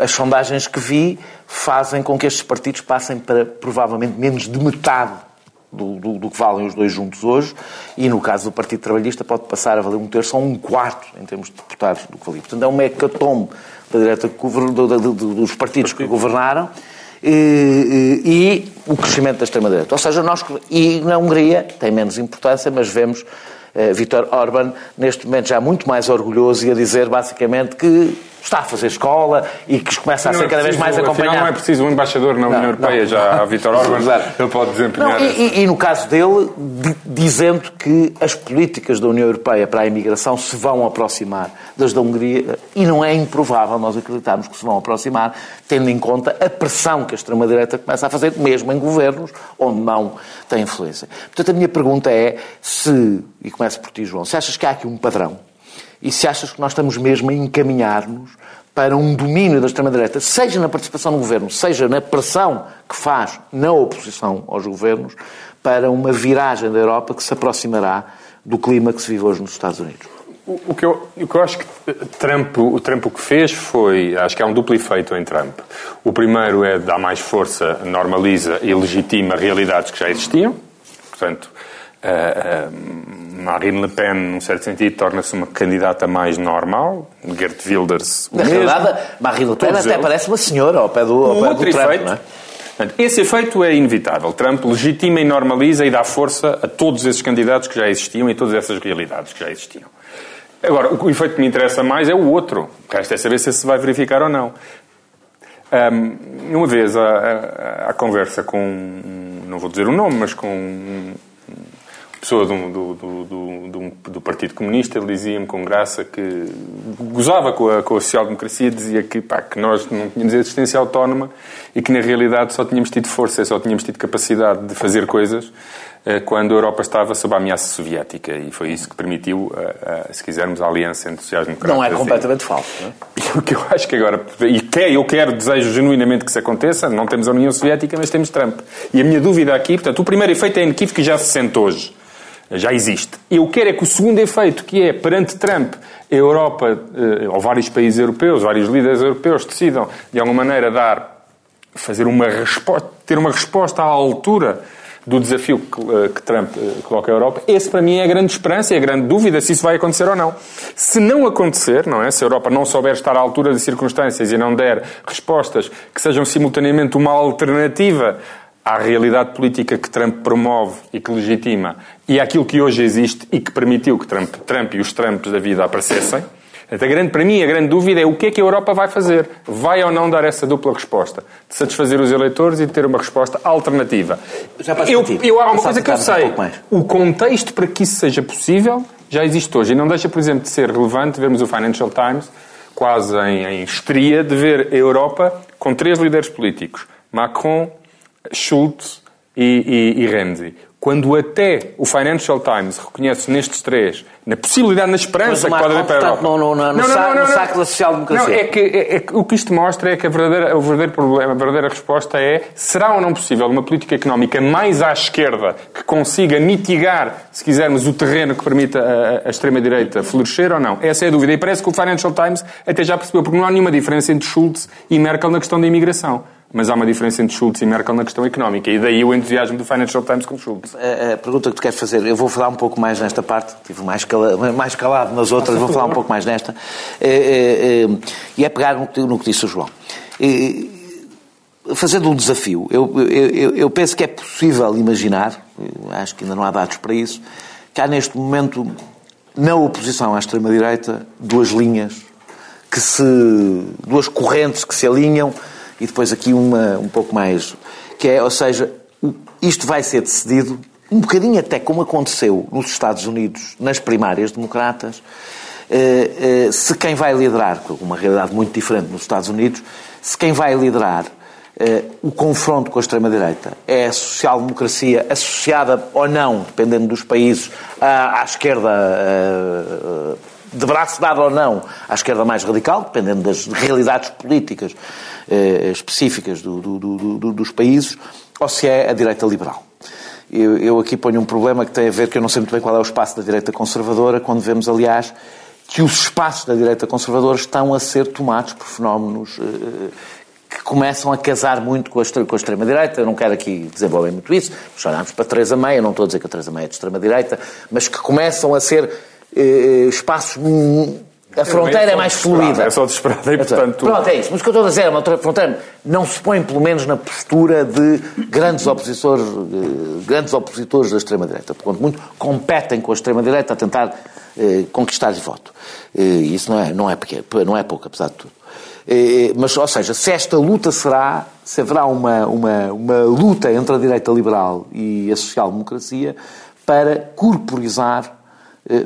as sondagens que vi fazem com que estes partidos passem para provavelmente menos de metade do, do, do, que valem os dois juntos hoje, e no caso do Partido Trabalhista pode passar a valer um terço ou um quarto em termos de deputados do que valia. Portanto, é um hecatombe da direita dos partidos que governaram e, e, e o crescimento da extrema-direita. Ou seja, nós, e na Hungria tem menos importância, mas vemos uh, Vítor Orban neste momento já muito mais orgulhoso e a dizer basicamente que está a fazer escola e que começa a ser é cada vez mais acompanhado. não é preciso um embaixador na União Europeia, já a Vítor Orban, ele pode desempenhar... E, no caso dele, dizendo que as políticas da União Europeia para a imigração se vão aproximar das da Hungria, e não é improvável nós acreditarmos que se vão aproximar, tendo em conta a pressão que a extrema-direita começa a fazer, mesmo em governos onde não tem influência. Portanto, a minha pergunta é se, e começo por ti, João, se achas que há aqui um padrão e se achas que nós estamos mesmo a encaminhar-nos para um domínio da extrema-direita, seja na participação no governo, seja na pressão que faz na oposição aos governos, para uma viragem da Europa que se aproximará do clima que se vive hoje nos Estados Unidos. O que, eu, o que eu acho que Trump, o Trump o que fez foi, acho que há um duplo efeito em Trump. O primeiro é dar mais força, normaliza e legitima realidades que já existiam. Portanto, Uh, Marine Le Pen, num certo sentido, torna-se uma candidata mais normal. Gert Wilders. Na realidade, Marine Le Pen até eles. parece uma senhora ao pé do, ao um pé do Trump, efeito, não é? Esse efeito é inevitável. Trump legitima e normaliza e dá força a todos esses candidatos que já existiam e todas essas realidades que já existiam. Agora, o efeito que me interessa mais é o outro. O resto é saber se se vai verificar ou não. Um, uma vez, à, conversa com, não vou dizer o nome, mas com pessoa do, do, do, do, Partido Comunista, ele dizia-me com graça que gozava com a, com a social-democracia, dizia que, pá, que nós não tínhamos existência autónoma e que na realidade só tínhamos tido força, só tínhamos tido capacidade de fazer coisas eh, quando a Europa estava sob a ameaça soviética e foi isso que permitiu, se quisermos, a aliança entre sociais-democratas. Não é completamente falso, não é? O que eu acho que agora, e que eu quero, desejo genuinamente que isso aconteça, não temos a União Soviética, mas temos Trump. E a minha dúvida aqui, portanto, o primeiro efeito é inequívoco que já se sente hoje. Já existe. Eu quero é que o segundo efeito, que é, perante Trump, a Europa, ou vários países europeus, vários líderes europeus, decidam, de alguma maneira, dar, fazer uma resposta, ter uma resposta à altura do desafio que, eh, que Trump eh, coloca à Europa, esse para mim é a grande esperança e a grande dúvida se isso vai acontecer ou não. Se não acontecer, não é? Se a Europa não souber estar à altura das circunstâncias e não der respostas que sejam simultaneamente uma alternativa à realidade política que Trump promove e que legitima e àquilo que hoje existe e que permitiu que Trump, Trump e os Trumps da vida aparecessem, a grande, para mim, a grande dúvida é o que é que a Europa vai fazer. Vai ou não dar essa dupla resposta? De satisfazer os eleitores e de ter uma resposta alternativa. Já eu, eu, há uma coisa que eu sei. Um o contexto para que isso seja possível já existe hoje. E não deixa, por exemplo, de ser relevante vermos o Financial Times quase em, em estria de ver a Europa com três líderes políticos. Macron, Schulz e, e, e Renzi quando até o Financial Times reconhece nestes três, na possibilidade, na esperança que pode haver para a Europa. No, no, no, no, saco, no saco da social-democracia. Não, é que, é, é, o que isto mostra é que a verdadeira, o verdadeiro problema, a verdadeira resposta é será ou não possível uma política económica mais à esquerda que consiga mitigar, se quisermos, o terreno que permita a, a extrema-direita florescer ou não? Essa é a dúvida. E parece que o Financial Times até já percebeu, porque não há nenhuma diferença entre Schultz e Merkel na questão da imigração mas há uma diferença entre Schultz e Merkel na questão económica. E daí o entusiasmo do Financial Times com Schultz. A, a pergunta que tu queres fazer, eu vou falar um pouco mais nesta parte, tive mais, cala, mais calado nas outras, vou falar um pouco mais nesta. É, é, é, e é pegar no, no, que disse o João. fazendo um desafio, eu, eu, eu penso que é possível imaginar, acho que ainda não há dados para isso, que há neste momento, na oposição à extrema-direita, duas linhas que se. duas correntes que se alinham e depois aqui uma um pouco mais. que é, ou seja, isto vai ser decidido um bocadinho até como aconteceu nos Estados Unidos, nas primárias democratas, eh, eh, se quem vai liderar, com uma realidade muito diferente nos Estados Unidos, se quem vai liderar eh, o confronto com a extrema-direita é a social-democracia associada ou não, dependendo dos países, à, à esquerda de braço dado ou não à esquerda mais radical, dependendo das realidades políticas eh, específicas do, do, do, dos países, ou se é a direita liberal. Eu, eu, aqui ponho um problema que tem a ver, que eu não sei muito bem qual é o espaço da direita conservadora, quando vemos, aliás, que os espaços da direita conservadora estão a ser tomados por fenómenos eh, que começam a casar muito com a, com a extrema-direita. Eu não quero aqui desenvolver muito isso, mas olhamos para Teresa May, eu não estou a dizer que a Teresa May é de extrema-direita, mas que começam a ser eh, espaços. A fronteira é, mais fluida. É só desesperada e, portanto. Pronto, é isso. Mas o que eu estou a dizer é uma fronteira não se põe, pelo menos, na postura de grandes opositores, eh, grandes opositores da extrema-direita. Portanto, muito competem com a extrema-direita a tentar eh, conquistar voto. Eh, isso não é, não, é pequeno, não é pouco, apesar de tudo. Eh, mas, ou seja, se esta luta será, se haverá uma, uma, uma luta entre a direita liberal e a social-democracia para corporizar eh,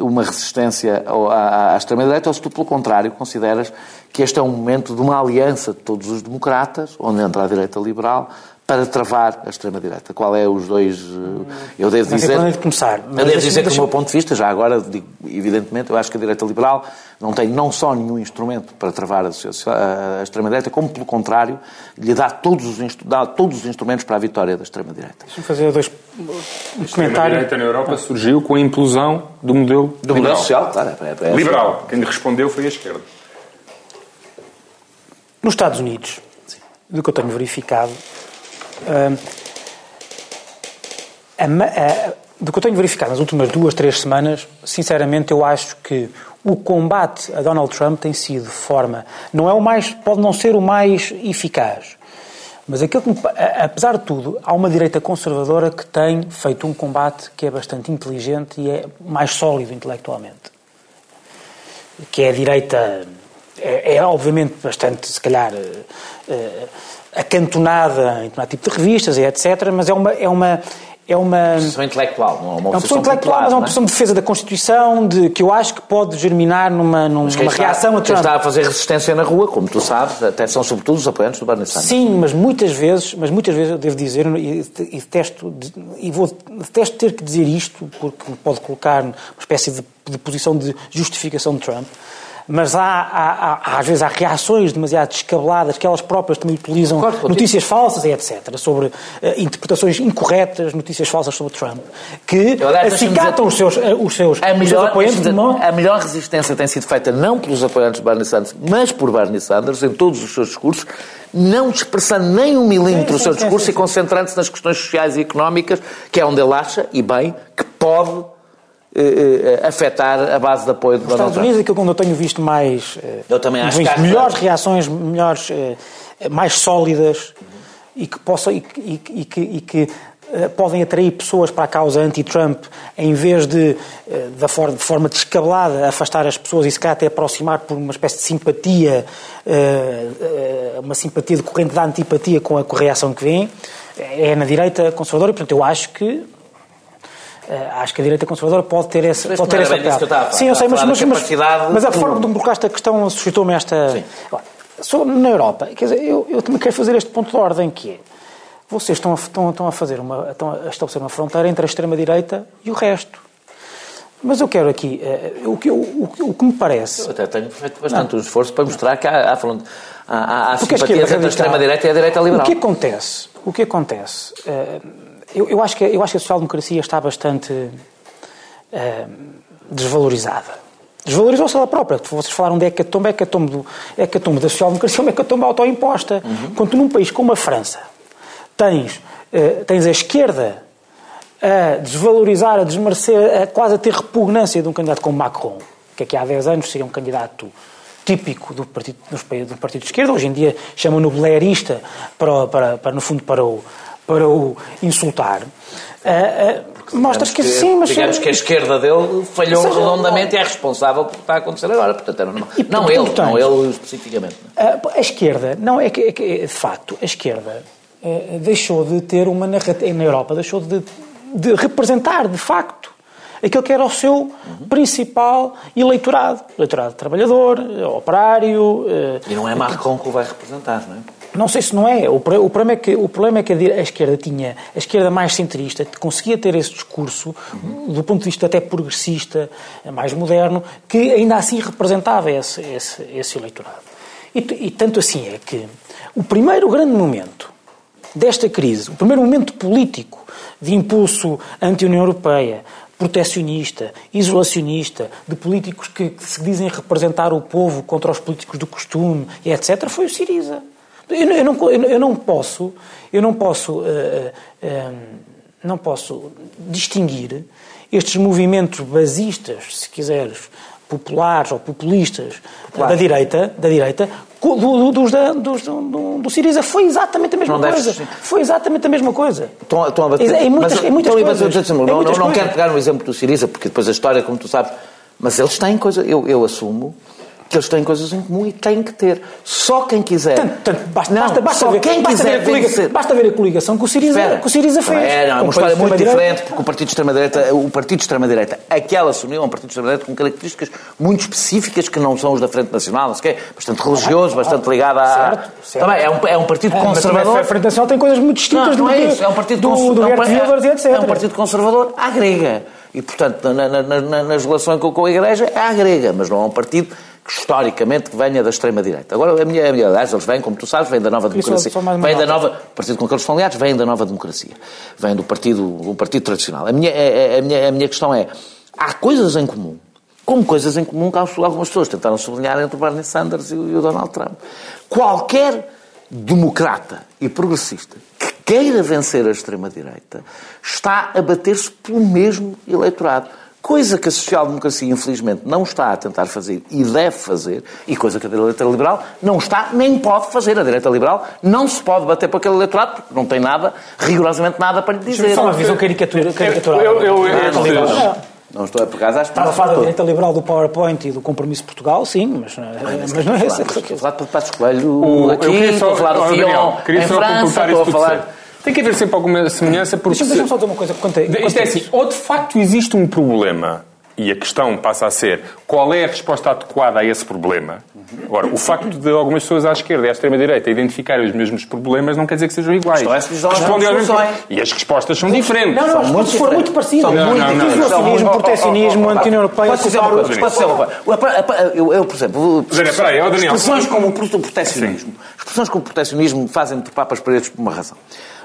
uma resistência à, extrema-direita, ou se tu, pelo contrário, consideras que este é um momento de uma aliança de todos os democratas, onde entra a direita liberal, para travar a extrema-direita? Qual é os dois... Eh, eu devo não dizer... De começar. Eu devo dizer que, do meu ponto de vista, já agora, digo, evidentemente, eu acho que a direita liberal não tem não só nenhum instrumento para travar a, a extrema-direita, como, pelo contrário, lhe dá todos os, dá todos os instrumentos para a vitória da extrema-direita. Deixa-me fazer dois um comentários. A direita na Europa surgiu com a implosão do modelo do liberal. modelo social, claro. É, é, é liberal. Quem lhe respondeu foi a esquerda. Nos Estados Unidos, do que eu tenho verificado, do que eu tenho verificado nas últimas duas, três semanas, sinceramente eu acho que o combate a Donald Trump tem sido de forma. Não é o mais. pode não ser o mais eficaz, Mas aquilo que, apesar de tudo, há uma direita conservadora que tem feito um combate que é bastante inteligente e é mais sólido intelectualmente. Que é a direita, é, é obviamente bastante, se calhar, é, acantonada em tomar tipo de revistas e etc., mas é uma, é uma, é uma posição intelectual, não é uma, é uma posição intelectual, mas é uma posição é? de defesa da Constituição, de, que eu acho que pode germinar numa, numa reação a Trump. está a fazer resistência na rua, como tu sabes, até são sobretudo os apoiantes do Bernie Sanders. Sim, mas muitas vezes, mas muitas vezes eu devo dizer, e, e detesto, e vou, detesto ter que dizer isto, porque me pode colocar uma espécie de, de posição de justificação de Trump, mas há, há, há, às vezes há reações demasiado descabeladas que elas próprias também utilizam notícias falsas e etc. sobre uh, interpretações incorretas, notícias falsas sobre Trump, que acicatam os seus, uh, os seus, a melhor, os seus apoiantes. Dizer, a melhor resistência tem sido feita não pelos apoiantes de Bernie Sanders, mas por Bernie Sanders em todos os seus discursos, não dispersando nem um milímetro sim, o seu discurso sim, sim, e concentrando-se nas questões sociais e económicas, que é onde ele acha, e bem, que pode eh, eh, afetar a base de apoio do Nos Estados Unidos, aquilo que eu tenho visto mais. Eh, eu também acho que melhores reações, melhores, mais sólidas uhum. e que possam e, e, e que, e que podem atrair pessoas para a causa anti-Trump em vez de, de forma, de forma descabelada, afastar as pessoas e se calhar até aproximar por uma espécie de simpatia, uma simpatia decorrente da antipatia com a reação que vem, é na direita conservadora e, portanto, eu acho que acho que a direita conservadora pode ter esse, pode ter esse papel. Sim, eu sei, mas, mas, mas, mas a forma como colocaste a questão suscitou-me esta. Sim. na Europa, quer dizer, eu, eu também quero fazer este ponto de ordem que é. Vocês estão a, estão, estão a fazer uma, estão a estabelecer uma fronteira entre a extrema-direita e o resto. Mas eu quero aqui, uh, o, que, o, o, o, que me parece... Eu até tenho feito bastante não. esforço para mostrar que há, há, há, há simpatias entre a extrema-direita e a direita liberal. O que acontece? O que acontece? Uh, eu, eu, acho que, eu acho que a social-democracia está bastante uh, desvalorizada. Desvalorizou-se ela própria. Vocês falaram de hecatombe, hecatombe, do, hecatombe da social-democracia, uma hecatombe autoimposta. Uhum. Quando num país como a França tens, uh, tens a esquerda a desvalorizar, a desmerecer, a quase a ter repugnância de um candidato como Macron, que aqui há 10 anos seria um candidato típico do partido, do partido de esquerda, hoje em dia chamam-no blerista, para, para, para, no fundo, para o, para o insultar. Uh, uh, mostras que, que sim, mas. Digamos que a esquerda dele falhou seja, redondamente e é responsável por o que está a acontecer agora. Portanto, era normal. E, não ele, portanto, não ele especificamente. Uh, a esquerda, não, é que, é que, de facto, a esquerda deixou de ter uma narrativa. Na Europa, deixou de, de representar, de facto, aquilo que era o seu uhum. principal eleitorado. Eleitorado trabalhador, operário. E não é Macron que o vai representar, não é? Não sei se não é. O, problema é que, o problema é que a, esquerda tinha, a esquerda mais centrista, conseguia ter esse discurso, do ponto de vista até progressista, mais moderno, que ainda assim representava esse, esse, esse eleitorado. E, e tanto assim é que o primeiro grande momento desta crise, o primeiro momento político de impulso anti-União Europeia, protecionista, isolacionista, de políticos que, que, se dizem representar o povo contra os políticos do costume, etc., foi o Siriza. Eu, eu, não, eu, não posso, eu não posso, uh, uh, não posso distinguir estes movimentos basistas, se quiseres, populares ou populistas claro. da direita, da direita do, do, dos, da, dos, do, do Siriza. Foi exatamente a mesma não coisa. Deves... Foi exatamente a mesma coisa. Estão, estão a bater... Em muitas, mas, em muitas então, coisas. Não, não, não quero pegar no exemplo do Siriza, porque depois a história, como tu sabes, mas eles têm coisa, eu, eu assumo que eles têm coisas em comum e têm que ter. Só quem quiser. Tanto, tanto, basta, não, basta, basta, ver, quem basta, quiser ver a basta ver a coligação que o Siriza, que o Siriza fez. É, não, é uma história muito diferente, porque o Partido de Extrema-Direita, o Partido de Extrema-Direita, aquela assumiu é um Partido de Extrema-Direita com características muito específicas que não são os da Frente Nacional, não sei quê, bastante religioso, bastante ligado a... Certo, certo. Também, é um, é um partido é, conservador. a Frente Nacional tem coisas muito distintas não, não do, é isso, é um partido do, do, do, do é, etc. É um partido conservador à grega. E, portanto, na, na, na, nas relações com, com a Igreja, é à grega, mas não é um partido historicamente que venha da extrema-direita. Agora, a minha, a minha, aliás, eles vêm, como tu sabes, vêm da nova democracia. Vêm da nova, partido com que eles estão aliados, vêm da nova democracia. Vêm do partido, do partido tradicional. A minha, a, a, minha, a minha questão é, há coisas em comum, como coisas em comum que algumas pessoas tentaram sublinhar entre o Bernie Sanders e o, e o Donald Trump. Qualquer democrata e progressista que queira vencer a extrema-direita está a bater-se pelo mesmo eleitorado Coisa que a social-democracia, infelizmente, não está a tentar fazer e deve fazer, e coisa que a direita liberal não está nem pode fazer. A direita liberal não se pode bater para aquele eleitorado porque não tem nada, rigorosamente nada para lhe dizer. Só uma visão caricatura, caricatural. Eu- eu- eu- eu-. Não estou a acaso às Estava a falar da direita liberal do PowerPoint e do Compromisso de Portugal, sim, mas, mas não é esse. Estou a falar de Passos Coelho aqui, eu queria só, estou a falar do Fion em França, estou isso a falar... Tem que haver sempre alguma semelhança porque... Deixa-me se- deixa só dizer uma coisa. Quanto, a- Isto quanto é a assim, isso. ou de facto existe um problema e a questão passa a ser qual é a resposta adequada a esse problema. Agora, o facto de algumas pessoas à esquerda e à extrema-direita identificarem os mesmos problemas não quer dizer que sejam iguais. As Respondem aos mesmos. E as respostas são diferentes. Não, não, as muito respostas foram muito parecidas. São muito diferentes. Isolacionismo, protecionismo, anti-União Europeia, Posso dizer uma coisa? Posso dizer uma coisa? Eu, por exemplo, Espera, aí, Daniel. expressões como o prote- protecionismo. Expressões como o protecionismo fazem de papas paredes por uma razão.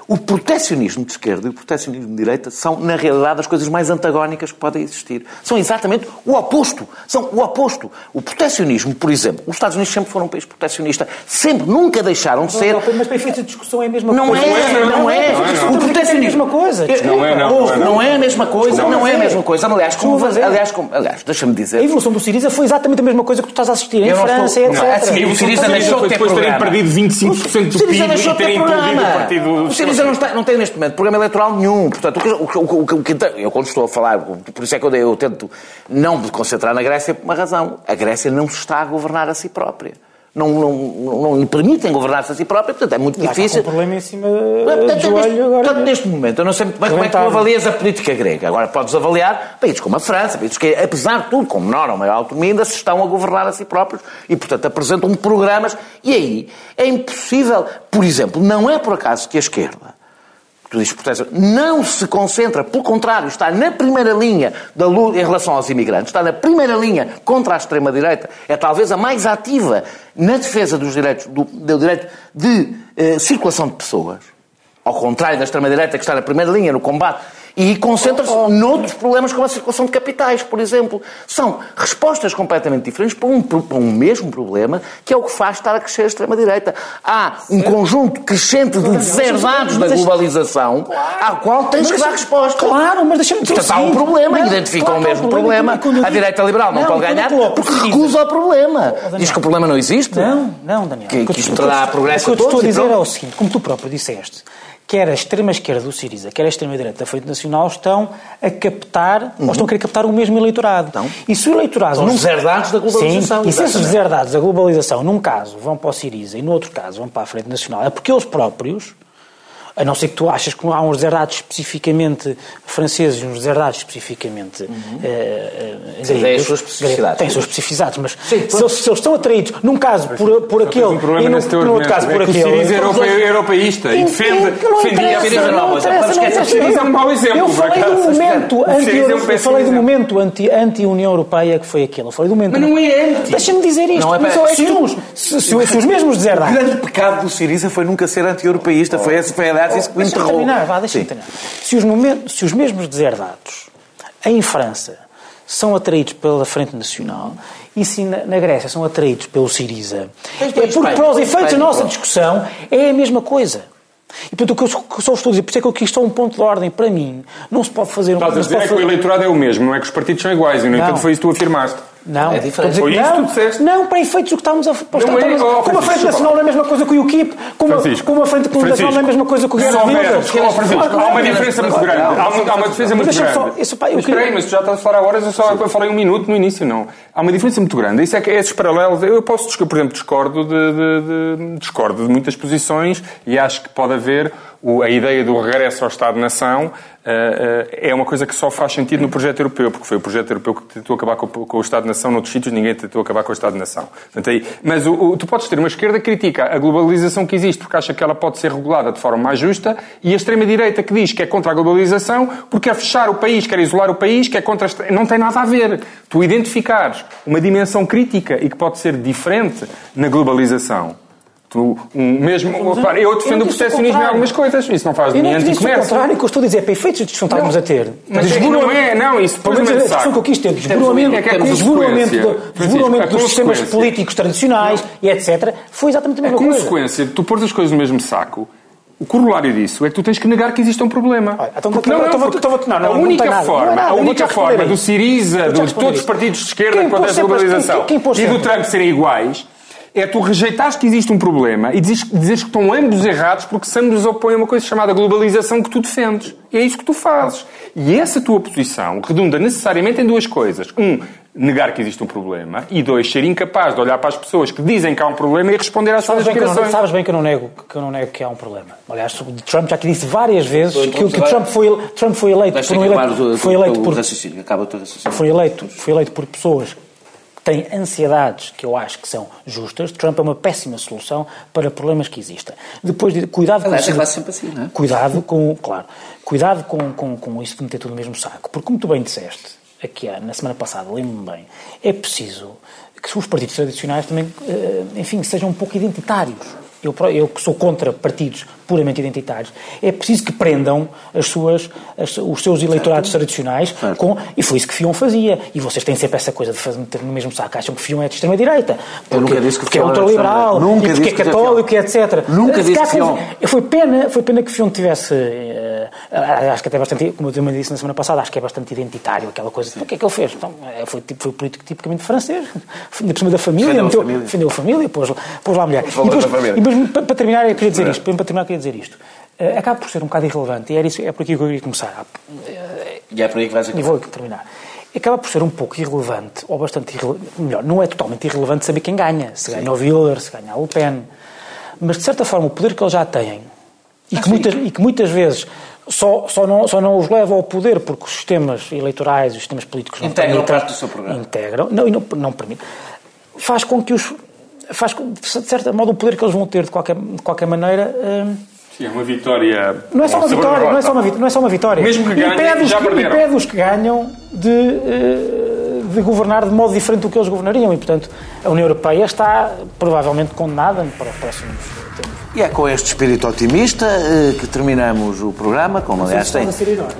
O protecionismo de esquerda e o protecionismo de direita são, na realidade, as coisas mais antagónicas que podem existir. São exatamente o oposto. São o oposto. O protecionismo, por exemplo, os Estados Unidos sempre foram um país protecionista. Sempre, nunca deixaram de ser. Mas para efeitos de discussão é a mesma Não coisa. é, não é. não é, não. O protecionismo. É a mesma coisa. Não é, não, é, não. Não é a mesma coisa, não é a mesma coisa. Aliás, como, aliás, como, aliás deixa-me A dizer. evolução do Siriza foi exatamente a mesma coisa que tu estás a assistir em França, etc. assim, o Siriza deixou de ter depois de terem perdido 25% do PIB e terem implodido o partido... Siriza não, está- não tem neste momento programa eleitoral nenhum. Portanto, o que, o, o que- eu quando estou a falar, por isso é que eu, eu tento não me concentrar na Grécia por uma razão. A Grécia não se está a governar a si própria. Não, não, não, lhe permitem governar-se a si própria, portanto é muito difícil. com um problema em cima Portanto, do neste, joelho agora. portanto, neste momento, eu não sei muito bem como é que tu avalias a política grega. Agora, podes avaliar países como a França, países que, apesar de tudo, com menor ou maior autonomia, ainda se estão a governar a si próprios e, portanto, apresentam programas. E aí é impossível. Por exemplo, não é por acaso que a esquerda tu dizes proteção, não se concentra, pelo contrário, está na primeira linha da luta em relação aos imigrantes, está na primeira linha contra a extrema-direita, é talvez a mais ativa na defesa dos direitos, do, do direito de eh, circulação de pessoas, ao contrário da extrema-direita que está na primeira linha no combate, e concentra-se noutros problemas como a circulação de capitais, por exemplo. São respostas completamente diferentes para um, para um mesmo problema, que é o que faz estar a crescer a extrema-direita. Há um conjunto crescente de deserdados da globalização, ao qual tens que dar resposta. Claro, mas deixa-me Portanto, há um problema, Não, identificam claro o mesmo problema. Eu A direita liberal não, Não, pode ganhar coloco porque recusa o problema. Daniel. Diz que o problema não existe. Não, não, Daniel. Que- que isto trará progresso O que eu a estou a todos dizer é o seguinte, como tu próprio disseste, quer a extrema-esquerda do Siriza, quer a extrema-direita da Frente Nacional estão a captar, ou estão a querer captar o mesmo eleitorado. Então, e se o eleitorado... são não- os deserdados da globalização, Sim, e se esses deserdados da globalização, num caso, vão para o Siriza e no outro caso vão para a Frente Nacional, é porque eles próprios... A não ser que tu achas que há uns deserdados especificamente franceses e uns deserdados especificamente eh, eh, Sim, gregos. têm as suas especificidades. Têm as suas especificidades, mas Sim, se, eles, se eles estão atraídos, num caso por, por aquele um problema e no, no outro caso por é que aquele. O Siriza é europeísta e defende, Não defendia interessa, Siriza não, não mas interessa. Siriza é um mau exemplo, Eu por falei do momento O é eu péssimo falei do exemplo. momento anti, anti-União Europeia que foi aquele. Eu falei do momento. Mas não é anti. Deixa-me dizer isto. Não é mas para- se, os, mesmos O deserdados. grande pecado do Siriza foi nunca ser anti-europeísta. Foi esse, foi aliás isso que o Deixa-me enterrou. terminar, vá, deixa-me terminar. Se os, momentos, se os mesmos deserdados em França são atraídos pela Frente Nacional e se na, na Grécia são atraídos pelo Siriza, é porque Espanha, para os efeitos da nossa discussão é a mesma coisa. E portanto, o que eu, só estou a dizer, por isso é que aqui estou um ponto de ordem. Para mim, não se pode fazer um. Estás a dizer é que o eleitorado é o mesmo, não é que os partidos são iguais, e no Não. entanto foi isso que tu afirmaste. Não, É diferente. Foi isso que tu disseste? não, para efeitos do que estamos a para Não é, estamos- oh, Como a Francisco, Frente Nacional não é a mesma coisa que o UKIP, como, a- Francisco, como a Frente Nacional não é a mesma coisa que o Guerra há uma diferença muito grande. Há uma, uma diferença muito grande. espera aí, mas tu já estás a falar há horas, eu só falei um minuto no início, não. Há uma diferença muito grande. Isso é que esses paralelos, eu posso, por exemplo, discordo de- discordo de muitas posições e acho que pode haver o- a ideia do regresso ao Estado-nação eh, eh, é uma coisa que só faz sentido no projeto europeu, porque foi o projeto europeu que tentou acabar com, com o Estado-nação noutros sítios, ninguém tentou acabar com o Estado-nação. Mas o- o- tu podes ter uma esquerda que critica a globalização que existe porque acha que ela pode ser regulada de forma mais justa e a extrema-direita que diz que é contra a globalização porque quer fechar o país, quer isolar o país, que é contra a... Não tem nada a ver. Tu identificares uma dimensão crítica e que pode ser diferente na globalização. Tu, um, mesmo, repara, eu defendo não o disse o protecionismo em algumas coisas. Isso não faz de Eu mim não te disse o anticomércio. contrário, o que eu estou a dizer é para efeitos de discussão que estávamos a ter. Mas é que não é, não, isso depois não a é discussão saco. que eu quis ter, um- é que é a a dos sistemas políticos tradicionais e etc., foi exatamente a A mesma coisa. consequência de tu pôr as coisas no mesmo saco O corolário disso é que tu tens que negar que existe um problema. Então Porque não, então porque então vou- não, não, a não única forma, não é nada, a eu única forma a do. Siriza, de todos os partidos de esquerda Quem contra as- globalização quem- quem e do? Trump serem iguais, é tu rejeitares que existe um problema e dizes, dizes que estão ambos errados porque ambos opõem a uma coisa chamada globalização que tu defendes. E é isso que tu fazes. E essa tua posição redunda necessariamente em duas coisas. Um, negar que existe um problema. E dois, ser incapaz de olhar para as pessoas que dizem que há um problema e responder às suas aspirações. sabes bem que eu não nego que eu não nego que há um problema. Aliás, o Trump já te disse várias vezes que, o- que Trump foi, Trump foi eleito Deixa por um eleito, o, foi o- eleito o por raciocínio. Acaba o teu raciocínio. foi eleito, foi eleito por pessoas têm ansiedades que eu acho que são justas. Trump é uma péssima solução para problemas que existem. Depois, de- cuidado com Aliás, é sempre assim, não é? Cuidado com, claro, cuidado com, com, com isso de meter tudo no mesmo saco. Porque, como tu bem disseste, aqui há- na semana passada, lembro-me bem, é preciso que os partidos tradicionais também, eh, enfim, sejam um pouco identitários. Eu, eu que sou contra partidos puramente identitários, é preciso que prendam as suas, as- os seus eleitorados tradicionais Certo. com. E foi isso que Fion fazia. E vocês têm sempre essa coisa de fazer, meter no mesmo saco. Acham que Fion é de extrema-direita. Porque- disse que porque é ultraliberal. Nunca porque disse é católico, etc. Nunca Se disse Fion- foi- pena, foi pena que Fion tivesse. eh, acho que até bastante, como eu disse na semana passada, acho que é bastante identitário aquela coisa. O que é que ele fez? Então, eh, foi, tipo, foi político tipicamente francês, por cima da família, Defendeu a família. defendeu a família, pôs, pôs lá a mulher. E depois, e mesmo para, terminar, eu queria dizer isto. Para terminar, queria dizer isto. Eh, acaba por ser um bocado irrelevante, e era isso, é por aqui que eu queria começar. E é por aí que vais E acabar. vou terminar. Acaba por ser um pouco irrelevante, ou bastante irrelevante, melhor, não é totalmente irrelevante saber quem ganha. Se ganha o Willer, se ganha a Le Pen. Mas, de certa forma, o poder que eles já têm, e, Ah, que, muitas, e que muitas vezes só, só, não, só não os leva ao poder porque os sistemas eleitorais, os sistemas políticos não Integram permitem. parte do seu programa. Integram. Não, e não, não permite. Faz com que os... Faz, com- de certo modo, o poder que eles vão ter, de qualquer, de qualquer maneira... hum, Sim, é uma vitória. não é só uma vitória, não é só uma, não é só uma vitória. Mesmo que ganhem, impede os já que, perderam. impede os que ganham de, eh, de governar de modo diferente do que eles governariam. E, portanto, a União Europeia está provavelmente condenada para os próximos tempos. E é com este espírito otimista eh, que terminamos o programa, como aliás tem.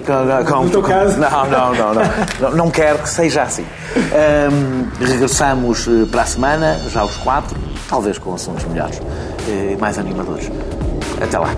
Com- com- No teu com- caso. Não, não, não, não. não. Não quero que seja assim. Ahm, regressamos eh, para a semana, já os quatro, talvez com assuntos melhores eh, e mais animadores. Até lá.